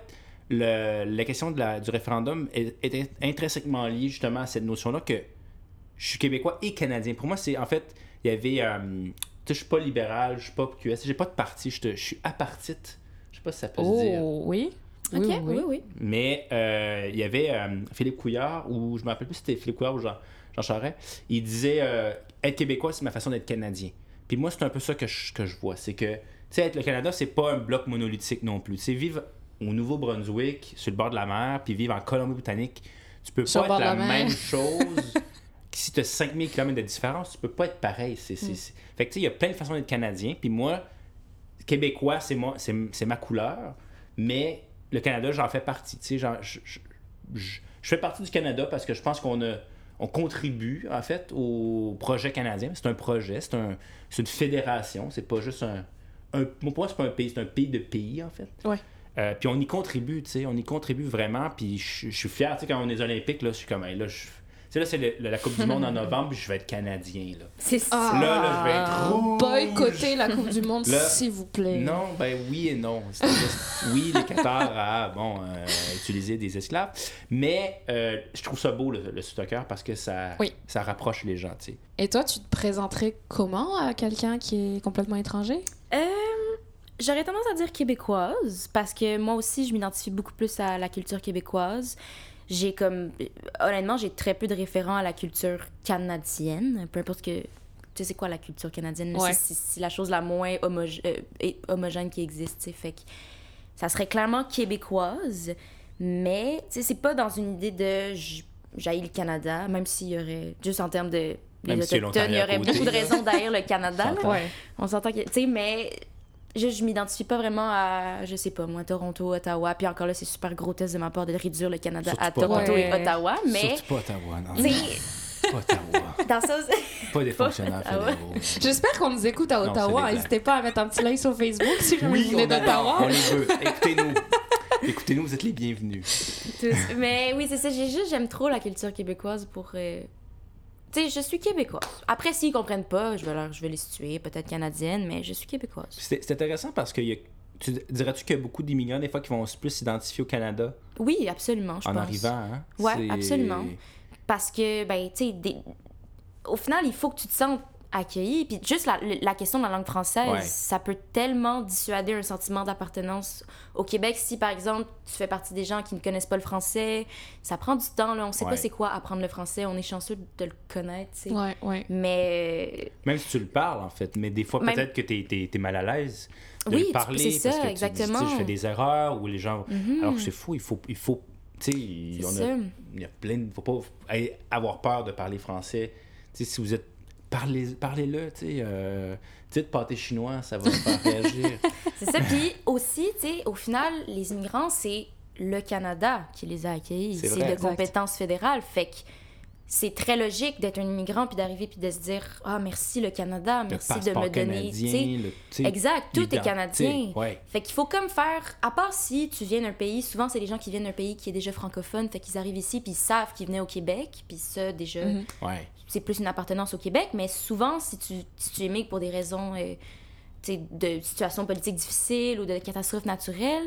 Speaker 1: le- la question de la- du référendum est, est intrinsèquement liée justement à cette notion-là que je suis québécois et canadien. Pour moi, c'est en fait, il y avait. euh, tu sais, je suis pas libéral, je suis pas QS, j'ai pas de parti, je te- je suis apartite Je sais pas si ça peut se dire.
Speaker 2: Oh, oui.
Speaker 3: Ok,
Speaker 2: Oui,
Speaker 3: oui,
Speaker 2: oui,
Speaker 3: oui.
Speaker 2: oui.
Speaker 1: Mais euh, il y avait euh, Philippe Couillard, ou je me rappelle plus si c'était Philippe Couillard ou Jean, Jean Charest, il disait euh, être québécois, c'est ma façon d'être canadien. Puis moi, c'est un peu ça que je, que je vois. C'est que, tu sais, être le Canada, c'est pas un bloc monolithique non plus. Tu sais, vivre au Nouveau-Brunswick, sur le bord de la mer, puis vivre en Colombie-Britannique, tu peux
Speaker 2: Sur
Speaker 1: pas être la, même chose. si tu as 5000 km de différence, tu peux pas être pareil. C'est, c'est, Fait que, tu sais, il y a plein de façons d'être canadien. Puis moi, québécois, c'est, moi, c'est, c'est ma couleur. Mais le Canada, j'en fais partie. Tu sais, je, je- je- je fais partie du Canada parce que je pense qu'on a, on contribue, en fait, au projet canadien. C'est un projet, c'est, un, c'est une fédération. C'est pas juste un... un pour moi, c'est pas un pays, c'est un pays de pays, en fait.
Speaker 2: Ouais.
Speaker 1: Euh, puis on y contribue, tu sais, on y contribue vraiment. Puis je je suis fier, tu sais, quand on est olympique, là, je suis comme, hey, là, je... Tu sais, là, c'est la Coupe du Monde en novembre, puis je vais être Canadien, là.
Speaker 3: C'est ça.
Speaker 2: Ah,
Speaker 1: Là, là, je vais être rouge.
Speaker 2: Boycotter la Coupe du Monde,
Speaker 1: Là,
Speaker 2: s'il vous plaît.
Speaker 1: Non, ben oui et non. Juste- oui, les Qatar a bon, euh, utilisé des esclaves. Mais euh, je trouve ça beau, le, le soccer, parce que ça,
Speaker 2: Oui.
Speaker 1: ça rapproche les gens, tu sais.
Speaker 2: Et toi, tu te présenterais comment à quelqu'un qui est complètement étranger?
Speaker 3: Euh, J'aurais tendance à dire québécoise parce que moi aussi, je m'identifie beaucoup plus à la culture québécoise. J'ai comme. Honnêtement, j'ai très peu de référents à la culture canadienne. Peu importe que. Tu sais, c'est quoi la culture canadienne?
Speaker 2: Ouais.
Speaker 3: C'est- la chose la moins euh, homogène qui existe, tu sais. Fait que ça serait clairement québécoise, mais tu sais, c'est pas dans une idée de j- j'haïs le Canada, même s'il y aurait. Juste en termes de. Les Autochtones, il y aurait beaucoup de raisons d'haïr le Canada. là.
Speaker 1: S'entend.
Speaker 2: Ouais.
Speaker 3: On s'entend que. Tu sais, mais. Je, je m'identifie pas vraiment à, je sais pas, moi, Toronto, Ottawa. Puis encore là, c'est super grotesque de ma part de réduire le Canada à
Speaker 1: Surtout
Speaker 3: Toronto et Ottawa. Mais,
Speaker 1: Surtout pas Ottawa, non. Ottawa.
Speaker 3: dans ça.
Speaker 1: Pas des fonctionnaires fédéraux.
Speaker 2: J'espère qu'on nous écoute à Ottawa. N'hésitez pas à mettre un petit like sur Facebook si
Speaker 1: Oui,
Speaker 2: vous venez d'Ottawa.
Speaker 1: On les veut. Écoutez-nous. Écoutez-nous, vous êtes les bienvenus.
Speaker 3: tous. mais oui, c'est ça. J'ai juste, j'aime trop la culture québécoise pour. euh, Tu sais, je suis québécoise. Après, s'ils comprennent pas, je vais, leur, je vais les situer, peut-être canadienne, mais je suis québécoise.
Speaker 1: C'est intéressant parce que y a- tu dirais-tu qu'il y a beaucoup d'immigrants, des fois, qui vont plus s'identifier au Canada?
Speaker 3: Oui, absolument, je
Speaker 1: en
Speaker 3: pense.
Speaker 1: arrivant, hein? C'est-
Speaker 3: absolument. Parce que, ben, tu sais, des- au final, il faut que tu te sentes accueilli. Puis juste la, la question de la langue française,
Speaker 1: Ouais.
Speaker 3: ça peut tellement dissuader un sentiment d'appartenance au Québec. Si, par exemple, tu fais partie des gens qui ne connaissent pas le français, ça prend du temps, là. On sait
Speaker 1: Ouais.
Speaker 3: pas c'est quoi apprendre le français. On est chanceux de le connaître, tu sais.
Speaker 2: Ouais, ouais.
Speaker 3: Mais
Speaker 1: Même si tu le parles, en fait. Mais des fois,
Speaker 3: Même-
Speaker 1: peut-être que tu es, mal à l'aise de
Speaker 3: Oui,
Speaker 1: le parler.
Speaker 3: c'est ça,
Speaker 1: parce que tu dis,
Speaker 3: exactement.
Speaker 1: tu sais, je fais des erreurs ou les gens.
Speaker 3: Mhm.
Speaker 1: Alors que c'est fou, il faut. Il faut tu sais,
Speaker 3: c'est
Speaker 1: on a- il y a plein de. faut pas avoir peur de parler français. Tu sais, si vous êtes. Parlez, parlez-le, tu sais. Euh, pâté chinois, ça va faire réagir.
Speaker 3: C'est ça. Puis aussi, tu sais, au final, les immigrants, c'est le Canada qui les a accueillis.
Speaker 1: C'est
Speaker 3: de
Speaker 2: Exact.
Speaker 3: compétence fédérale. Fait que c'est très logique d'être un immigrant puis d'arriver puis de se dire Ah, merci le Canada,
Speaker 1: Le
Speaker 3: merci de me donner.
Speaker 1: canadien, le- tu sais,
Speaker 3: Exact, tout est canadien.
Speaker 1: Ouais.
Speaker 3: Fait qu'il faut comme faire, à part si tu viens d'un pays, souvent c'est les gens qui viennent d'un pays qui est déjà francophone, fait qu'ils arrivent ici puis ils savent qu'ils venaient au Québec, puis ça déjà,
Speaker 2: Mhm.
Speaker 1: Ouais.
Speaker 3: C'est plus une appartenance au Québec, mais souvent si tu, si tu émigres pour des raisons euh, de situations politiques difficiles ou de catastrophes naturelles,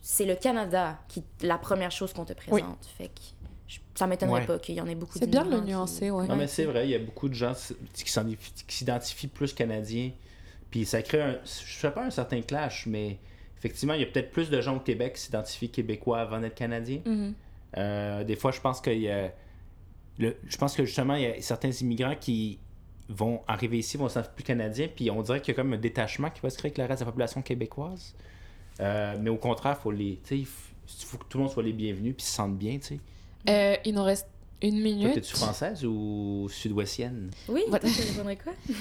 Speaker 3: c'est le Canada qui est la première chose qu'on te présente. Fait que je- ça m'étonnerait
Speaker 1: Ouais.
Speaker 3: pas qu'il y en ait beaucoup
Speaker 2: C'est bien de le
Speaker 3: d'immigrants qui-
Speaker 2: nuancer, ouais.
Speaker 1: Non, mais c'est vrai, il y a beaucoup de gens qui s'identifient qui s'identifient plus canadiens. Puis ça crée un. Je sais pas un certain clash, mais effectivement, il y a peut-être plus de gens au Québec qui s'identifient québécois avant d'être canadiens.
Speaker 2: Mhm.
Speaker 1: Euh, des fois, je pense qu'il y a. le- je pense que justement, il y a certains immigrants qui vont arriver ici, vont s'identifier plus canadiens, puis on dirait qu'il y a comme un détachement qui va se créer avec le reste de la population québécoise. Euh, mais au contraire, faut les, tu sais, il faut que tout le monde soit les bienvenus, puis se sentent bien, tu sais.
Speaker 2: Euh, il nous reste une
Speaker 1: Toi,
Speaker 2: minute.
Speaker 1: t'es-tu française ou sud-ouestienne?
Speaker 3: Oui, tu répondrais quoi?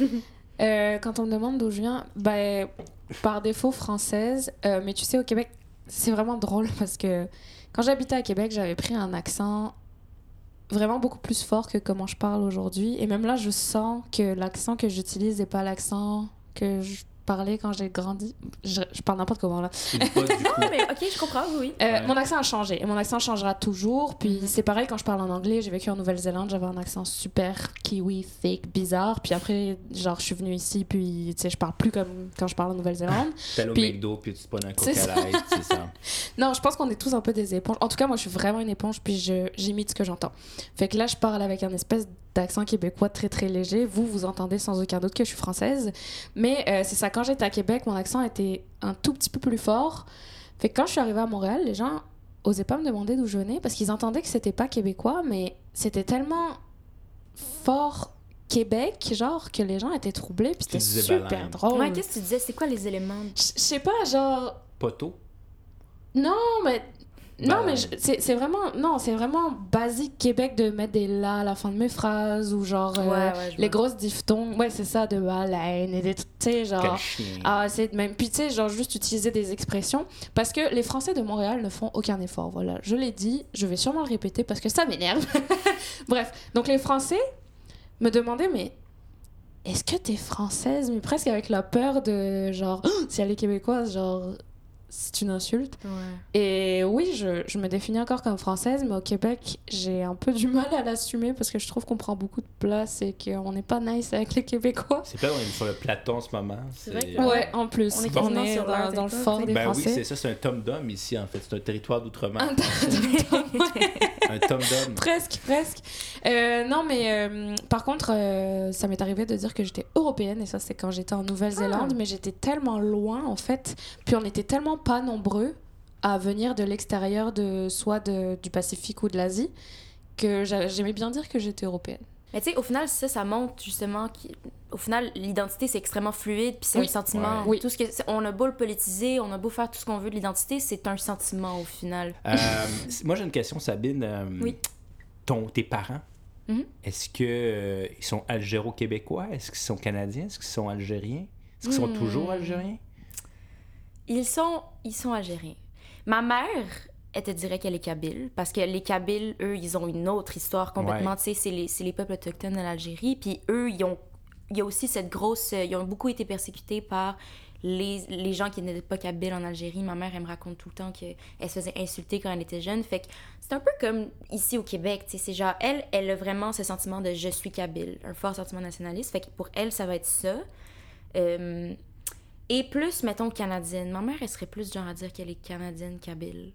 Speaker 2: Euh, quand on me demande d'où je viens, ben, par défaut française, euh, mais tu sais, au Québec, c'est vraiment drôle parce que quand j'habitais à Québec, j'avais pris un accent vraiment beaucoup plus fort que comment je parle aujourd'hui. Et même là, je sens que l'accent que j'utilise n'est pas l'accent que je parlais quand j'ai grandi. Je, je parle n'importe comment là.
Speaker 3: Non, mais ok, je comprends, oui.
Speaker 2: Euh,
Speaker 1: Ouais.
Speaker 2: Mon accent a changé et mon accent changera toujours. Puis
Speaker 3: Mhm.
Speaker 2: c'est pareil quand je parle en anglais. J'ai vécu en Nouvelle-Zélande, j'avais un accent super kiwi, fake, bizarre. Puis après, genre, je suis venue ici, puis tu sais, je parle plus comme quand je parle en Nouvelle-Zélande.
Speaker 1: T'es au
Speaker 2: Puis-
Speaker 1: McDo, puis tu prends un
Speaker 2: C'est
Speaker 1: coca light, c'est ça.
Speaker 2: Non, je pense qu'on est tous un peu des éponges. En tout cas, moi, je suis vraiment une éponge, puis je- j'imite ce que j'entends. Fait que là, je parle avec un espèce d'accent québécois très très léger. Vous, vous entendez sans aucun doute que je suis française. Mais euh, c'est ça, quand j'étais à Québec, mon accent était un tout petit peu plus fort. Fait que quand je suis arrivée à Montréal, les gens osaient pas me demander d'où je venais parce qu'ils entendaient que c'était pas québécois, mais c'était tellement fort Québec, genre, que les gens étaient troublés, puis c'était super
Speaker 1: baleine.
Speaker 2: drôle.
Speaker 3: Ouais, qu'est-ce que tu disais? C'est quoi les éléments?
Speaker 2: Je je sais pas, genre.
Speaker 1: Poteau.
Speaker 2: Non, mais. Non,
Speaker 1: Ben-
Speaker 2: mais c'est c'est vraiment. Non, c'est vraiment basique Québec de mettre des la à la fin de mes phrases ou genre. euh,
Speaker 3: Ouais,
Speaker 2: les
Speaker 3: vois.
Speaker 2: grosses diphtongues. Ouais, c'est ça, de baleine et des trucs. Tu sais, genre. Ah, c'est même. Puis, tu sais, genre, juste utiliser des expressions. Parce que les Français de Montréal ne font aucun effort. Voilà, je l'ai dit, je vais sûrement le répéter parce que ça m'énerve. Bref, donc les Français me demandaient, mais est-ce que t'es française? Mais presque avec la peur de, genre, si elle est québécoise, genre, c'est une insulte.
Speaker 3: Ouais.
Speaker 2: Et oui, je, je me définis encore comme française, mais au Québec, j'ai un peu du mal à l'assumer parce que je trouve qu'on prend beaucoup de place et qu'on n'est pas nice avec les Québécois.
Speaker 1: C'est pas, on est sur le plateau en ce moment.
Speaker 3: C'est vrai que-
Speaker 1: euh,
Speaker 2: Ouais, en plus,
Speaker 3: On est
Speaker 2: on dans, le fort des
Speaker 1: Ben oui, c'est ça, c'est un tom d'homme ici, en fait. C'est un territoire d'outre-mer.
Speaker 2: Un
Speaker 1: un tom d'homme.
Speaker 2: presque, presque. Euh, non, mais euh, par contre, euh, ça m'est arrivé de dire que j'étais européenne, et ça, c'est quand j'étais en Nouvelle-Zélande,
Speaker 3: Ah.
Speaker 2: mais j'étais tellement loin, en fait, puis on était tellement pas nombreux à venir de l'extérieur, de soit de, du Pacifique ou de l'Asie, que j'a- j'aimais bien dire que j'étais européenne.
Speaker 3: Mais tu sais, au final, ça, ça montre justement qu'au final, l'identité, c'est extrêmement fluide, puis c'est
Speaker 2: Oui.
Speaker 3: un sentiment.
Speaker 1: Ouais.
Speaker 2: Oui.
Speaker 3: Tout ce que, on a beau le politiser, on a beau faire tout ce qu'on veut de l'identité, c'est un sentiment au final.
Speaker 1: Euh, moi, j'ai une question, Sabine. Euh,
Speaker 3: Oui.
Speaker 1: Ton, tes parents,
Speaker 3: Mhm.
Speaker 1: est-ce que euh, ils sont algéro-québécois? Est-ce qu'ils sont canadiens? Est-ce qu'ils sont algériens? Est-ce qu'ils sont
Speaker 3: Hmm.
Speaker 1: toujours algériens?
Speaker 3: Ils sont, ils sont algériens. Ma mère, elle te dirait qu'elle est kabyle, parce que les Kabyles, eux, ils ont une autre histoire complètement.
Speaker 1: Ouais.
Speaker 3: Tu sais, c'est les, les peuples autochtones de l'Algérie, puis eux, ils ont, il y a aussi cette grosse. Ils ont beaucoup été persécutés par les, les gens qui n'étaient pas kabyles en Algérie. Ma mère, elle me raconte tout le temps qu'elle se faisait insulter quand elle était jeune. Fait que c'est un peu comme ici au Québec, tu sais. C'est genre, elle, elle a vraiment ce sentiment de je suis kabyle, un fort sentiment nationaliste. Fait que pour elle, ça va être ça. Euh, et plus, mettons, canadienne. Ma mère, elle serait plus du genre à dire qu'elle est canadienne kabyle.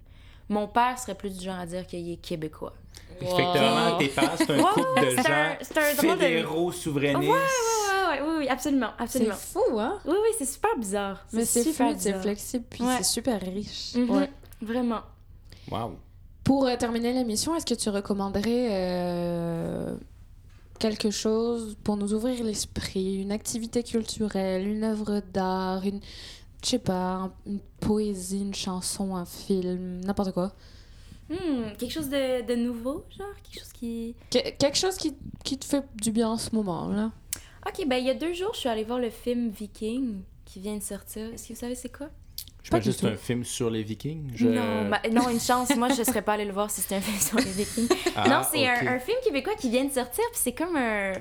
Speaker 3: Mon père serait plus du genre à dire qu'il est québécois.
Speaker 1: T'as vraiment, tes parents, c'est un
Speaker 3: Ouais,
Speaker 1: couple de
Speaker 3: ouais, c'est
Speaker 1: gens
Speaker 3: c'est un drôle de-
Speaker 1: fédéraux, souverainistes.
Speaker 3: Ouais, ouais, oui, oui, absolument,
Speaker 2: C'est
Speaker 3: absolument.
Speaker 2: fou, hein?
Speaker 3: Oui, oui, c'est super bizarre.
Speaker 2: Mais c'est
Speaker 3: super
Speaker 2: fluide, c'est flexible, puis
Speaker 3: Ouais.
Speaker 2: c'est super riche. Ouais.
Speaker 3: Vraiment.
Speaker 1: Wow.
Speaker 2: Pour euh, terminer l'émission, est-ce que tu recommanderais euh, quelque chose pour nous ouvrir l'esprit, une activité culturelle, une œuvre d'art, une, je sais pas, un- une poésie, une chanson, un film, n'importe quoi.
Speaker 3: Hmm, quelque chose de, de nouveau, genre? Quelque chose qui...
Speaker 2: Que- quelque chose qui, qui te fait du bien en ce moment, là.
Speaker 3: Ok, ben il y a deux jours, je suis allée voir le film Viking qui vient de sortir. Est-ce que vous savez c'est quoi?
Speaker 1: Je
Speaker 2: Pas
Speaker 1: juste
Speaker 2: tout.
Speaker 1: un film sur les Vikings. Je...
Speaker 3: Non, bah, non, une chance. Moi, je serais pas allée le voir si c'était un film sur les Vikings.
Speaker 1: Ah,
Speaker 3: non, c'est un, un film québécois qui vient de sortir, puis c'est comme un-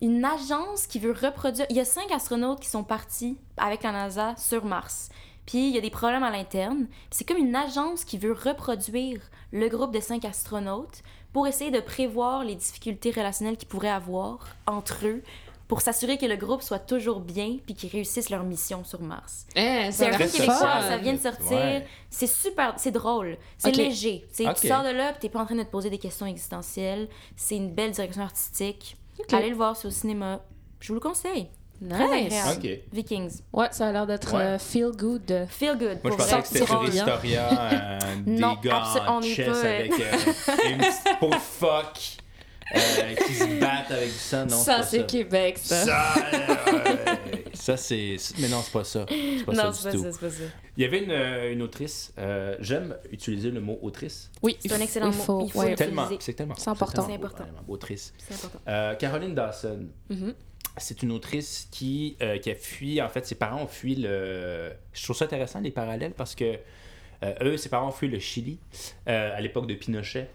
Speaker 3: une agence qui veut reproduire. Il y a cinq astronautes qui sont partis avec la NASA sur Mars. Puis il y a des problèmes à l'interne. C'est comme une agence qui veut reproduire le groupe de cinq astronautes pour essayer de prévoir les difficultés relationnelles qu'ils pourraient avoir entre eux pour s'assurer que le groupe soit toujours bien puis qu'ils réussissent leur mission sur Mars.
Speaker 2: Eh,
Speaker 3: C'est un film québécois, ça vient de sortir.
Speaker 1: Ouais.
Speaker 3: C'est super, c'est drôle, c'est
Speaker 2: Ok.
Speaker 3: léger. Tu sais,
Speaker 1: Ok.
Speaker 3: Tu sors de là, puis t'es pas en train de te poser des questions existentielles. C'est une belle direction artistique.
Speaker 2: Ok.
Speaker 3: Allez le voir, c'est au cinéma. Je vous le conseille. Très
Speaker 2: Nice.
Speaker 3: agréable.
Speaker 1: Ok.
Speaker 3: Vikings.
Speaker 2: Ouais, ça a l'air d'être
Speaker 1: Ouais.
Speaker 2: euh, feel good.
Speaker 3: Feel good.
Speaker 1: Moi, je
Speaker 3: pour
Speaker 1: pensais que c'était
Speaker 2: sortir
Speaker 1: sur. Historia, euh, des
Speaker 3: Non,
Speaker 1: gars en
Speaker 3: on est
Speaker 1: chess
Speaker 3: pas, euh,
Speaker 1: avec euh, une de phoque euh, qui se battent avec du sang. Non,
Speaker 2: ça, c'est Québec, ça.
Speaker 1: Ça, euh, ça c'est. Mais non, c'est pas ça. C'est pas
Speaker 3: Non,
Speaker 1: ça
Speaker 3: c'est
Speaker 1: du
Speaker 3: pas
Speaker 1: tout.
Speaker 3: ça, c'est pas ça.
Speaker 1: Il y avait une, euh, une autrice. euh, J'aime utiliser le mot autrice.
Speaker 2: Oui,
Speaker 3: C'est un excellent
Speaker 2: il
Speaker 3: mot. Il faut
Speaker 2: ouais.
Speaker 1: Tellement. C'est tellement.
Speaker 2: C'est important.
Speaker 1: tellement
Speaker 3: C'est important.
Speaker 1: Autrice.
Speaker 3: C'est important.
Speaker 1: Euh, Caroline Dawson.
Speaker 2: Mhm.
Speaker 1: C'est une autrice qui, euh, qui a fui, en fait, ses parents ont fui le... Je trouve ça intéressant, les parallèles, parce que euh, eux, ses parents ont fui le Chili euh, à l'époque de Pinochet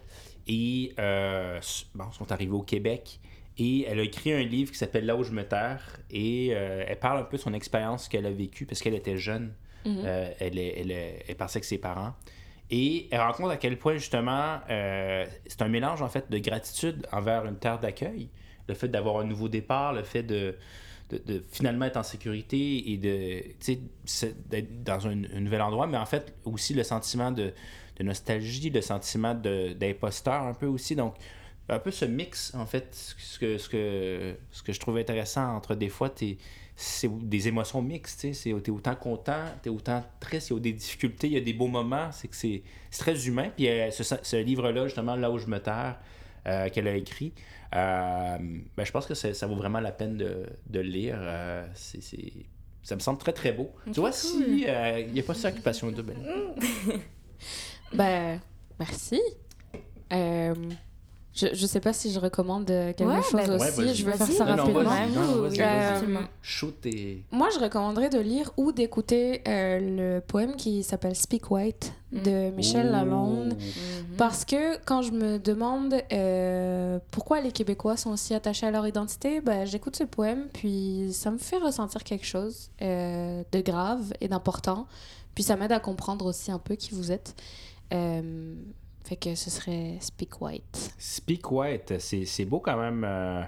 Speaker 1: et euh, bon, sont arrivés au Québec. Et elle a écrit un livre qui s'appelle Là où je me terre et euh, elle parle un peu de son expérience qu'elle a vécue parce qu'elle était jeune.
Speaker 2: Mhm.
Speaker 1: Euh, elle, est, elle, est, elle partait avec ses parents. Et elle rencontre à quel point, justement, euh, c'est un mélange, en fait, de gratitude envers une terre d'accueil. Le fait d'avoir un nouveau départ, le fait de, de, de finalement être en sécurité et de, d'être dans un, un nouvel endroit, mais en fait, aussi le sentiment de, de nostalgie, le sentiment de- d'imposteur un peu aussi. Donc, un peu ce mix, en fait, ce que, ce que, ce que je trouve intéressant entre des fois, t'es- c'est des émotions mixtes, tu t'es autant content, t'es autant triste, il y a des difficultés, il y a des beaux moments, c'est que c'est très humain. Puis euh, ce, ce livre-là, justement, Là où je me terre, euh, qu'elle a écrit, euh, ben, je pense que ça vaut vraiment la peine de, de le lire. c'est- ça me semble très, très beau. tu vois, si euh, il n'y a pas ça occupation double.
Speaker 2: Ben, merci. Euh, je, je sais pas si je recommande euh, quelque
Speaker 3: Ouais,
Speaker 2: chose
Speaker 3: ben,
Speaker 2: aussi.
Speaker 1: ouais,
Speaker 2: je vais faire ça rapidement.
Speaker 1: tes...
Speaker 2: Moi, je recommanderais de lire ou d'écouter euh, le poème qui s'appelle Speak White de Michel. Lalonde.
Speaker 3: Mhm.
Speaker 2: Parce que quand je me demande euh, pourquoi les Québécois sont si attachés à leur identité, ben, j'écoute ce poème, puis ça me fait ressentir quelque chose euh, de grave et d'important. Puis ça m'aide à comprendre aussi un peu qui vous êtes. Euh, fait que ce serait Speak White.
Speaker 1: Speak White, c'est c'est beau quand même. euh,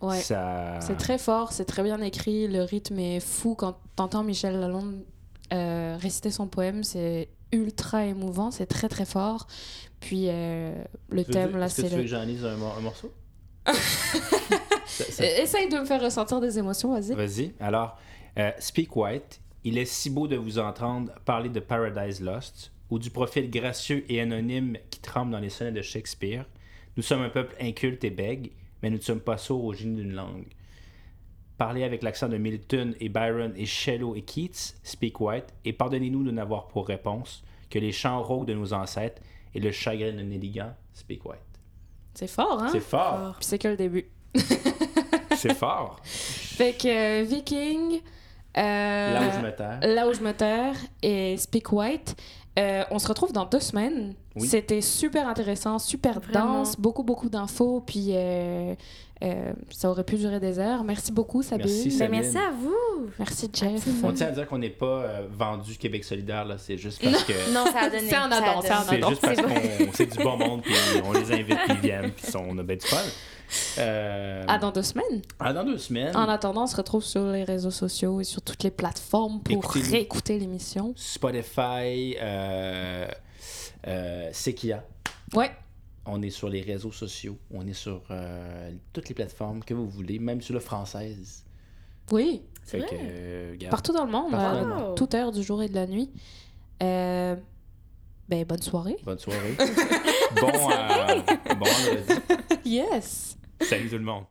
Speaker 2: Ouais.
Speaker 1: ça...
Speaker 2: C'est très fort, c'est très bien écrit, le rythme est fou. Quand t'entends Michel Lalonde euh, réciter son poème, c'est ultra émouvant, c'est très très fort. Puis euh, le
Speaker 1: Tu veux-
Speaker 2: thème, là,
Speaker 1: est-ce que
Speaker 2: c'est
Speaker 1: tu veux
Speaker 2: le...
Speaker 1: que j'en lise un, mor- un morceau? Ça- ça-
Speaker 2: Euh, Essaye de me faire ressentir des émotions, vas-y.
Speaker 1: Vas-y. Alors, euh, Speak White, il est si beau de vous entendre parler de Paradise Lost ou du profil gracieux et anonyme qui tremble dans les sonnets de Shakespeare. Nous sommes un peuple inculte et bègue, mais nous ne sommes pas sourds au génie d'une langue. Parlez avec l'accent de Milton et Byron et Shelley et Keats, Speak White, et pardonnez-nous de n'avoir pour réponse que les chants rauques de nos ancêtres et le chagrin d'un élégant, Speak White.
Speaker 2: C'est fort, hein?
Speaker 1: C'est fort.
Speaker 2: Puis c'est que le début.
Speaker 1: C'est fort.
Speaker 2: Fait que euh, Viking, euh,
Speaker 1: Là où je me terre.
Speaker 2: Là où je me terre et Speak White. Euh, on se retrouve dans deux semaines.
Speaker 1: Oui.
Speaker 2: C'était super intéressant, super
Speaker 3: Vraiment.
Speaker 2: dense, beaucoup, beaucoup d'infos, puis euh, euh, ça aurait pu durer des heures. Merci beaucoup, Sabine.
Speaker 1: Merci,
Speaker 3: Ben, merci à vous.
Speaker 2: Merci, Jeff.
Speaker 1: On tient à dire qu'on n'est pas euh, vendu Québec solidaire, là. C'est juste parce que.
Speaker 3: Non, ça a donné.
Speaker 2: C'est en
Speaker 3: ça a
Speaker 2: addon, c'est en
Speaker 1: juste parce qu'on c'est du bon monde, puis on les invite, puis ils viennent, puis sont- on a bien du fun. Euh,
Speaker 2: À dans deux semaines.
Speaker 1: ah, dans deux semaines,
Speaker 2: En attendant, on se retrouve sur les réseaux sociaux et sur toutes les plateformes pour réécouter l'émission.
Speaker 1: Spotify, euh, euh, Sequia.
Speaker 2: Ouais.
Speaker 1: On est sur les réseaux sociaux. On est sur euh, toutes les plateformes que vous voulez, même sur le française.
Speaker 2: Oui,
Speaker 1: Fait
Speaker 3: vrai.
Speaker 1: que, euh,
Speaker 2: partout dans le monde, à
Speaker 3: monde.
Speaker 2: toute heure du jour et de la nuit. Euh, ben, bonne soirée.
Speaker 1: Bonne soirée. bon, euh, bon vendredi.
Speaker 2: Yes!
Speaker 1: Salut tout le monde.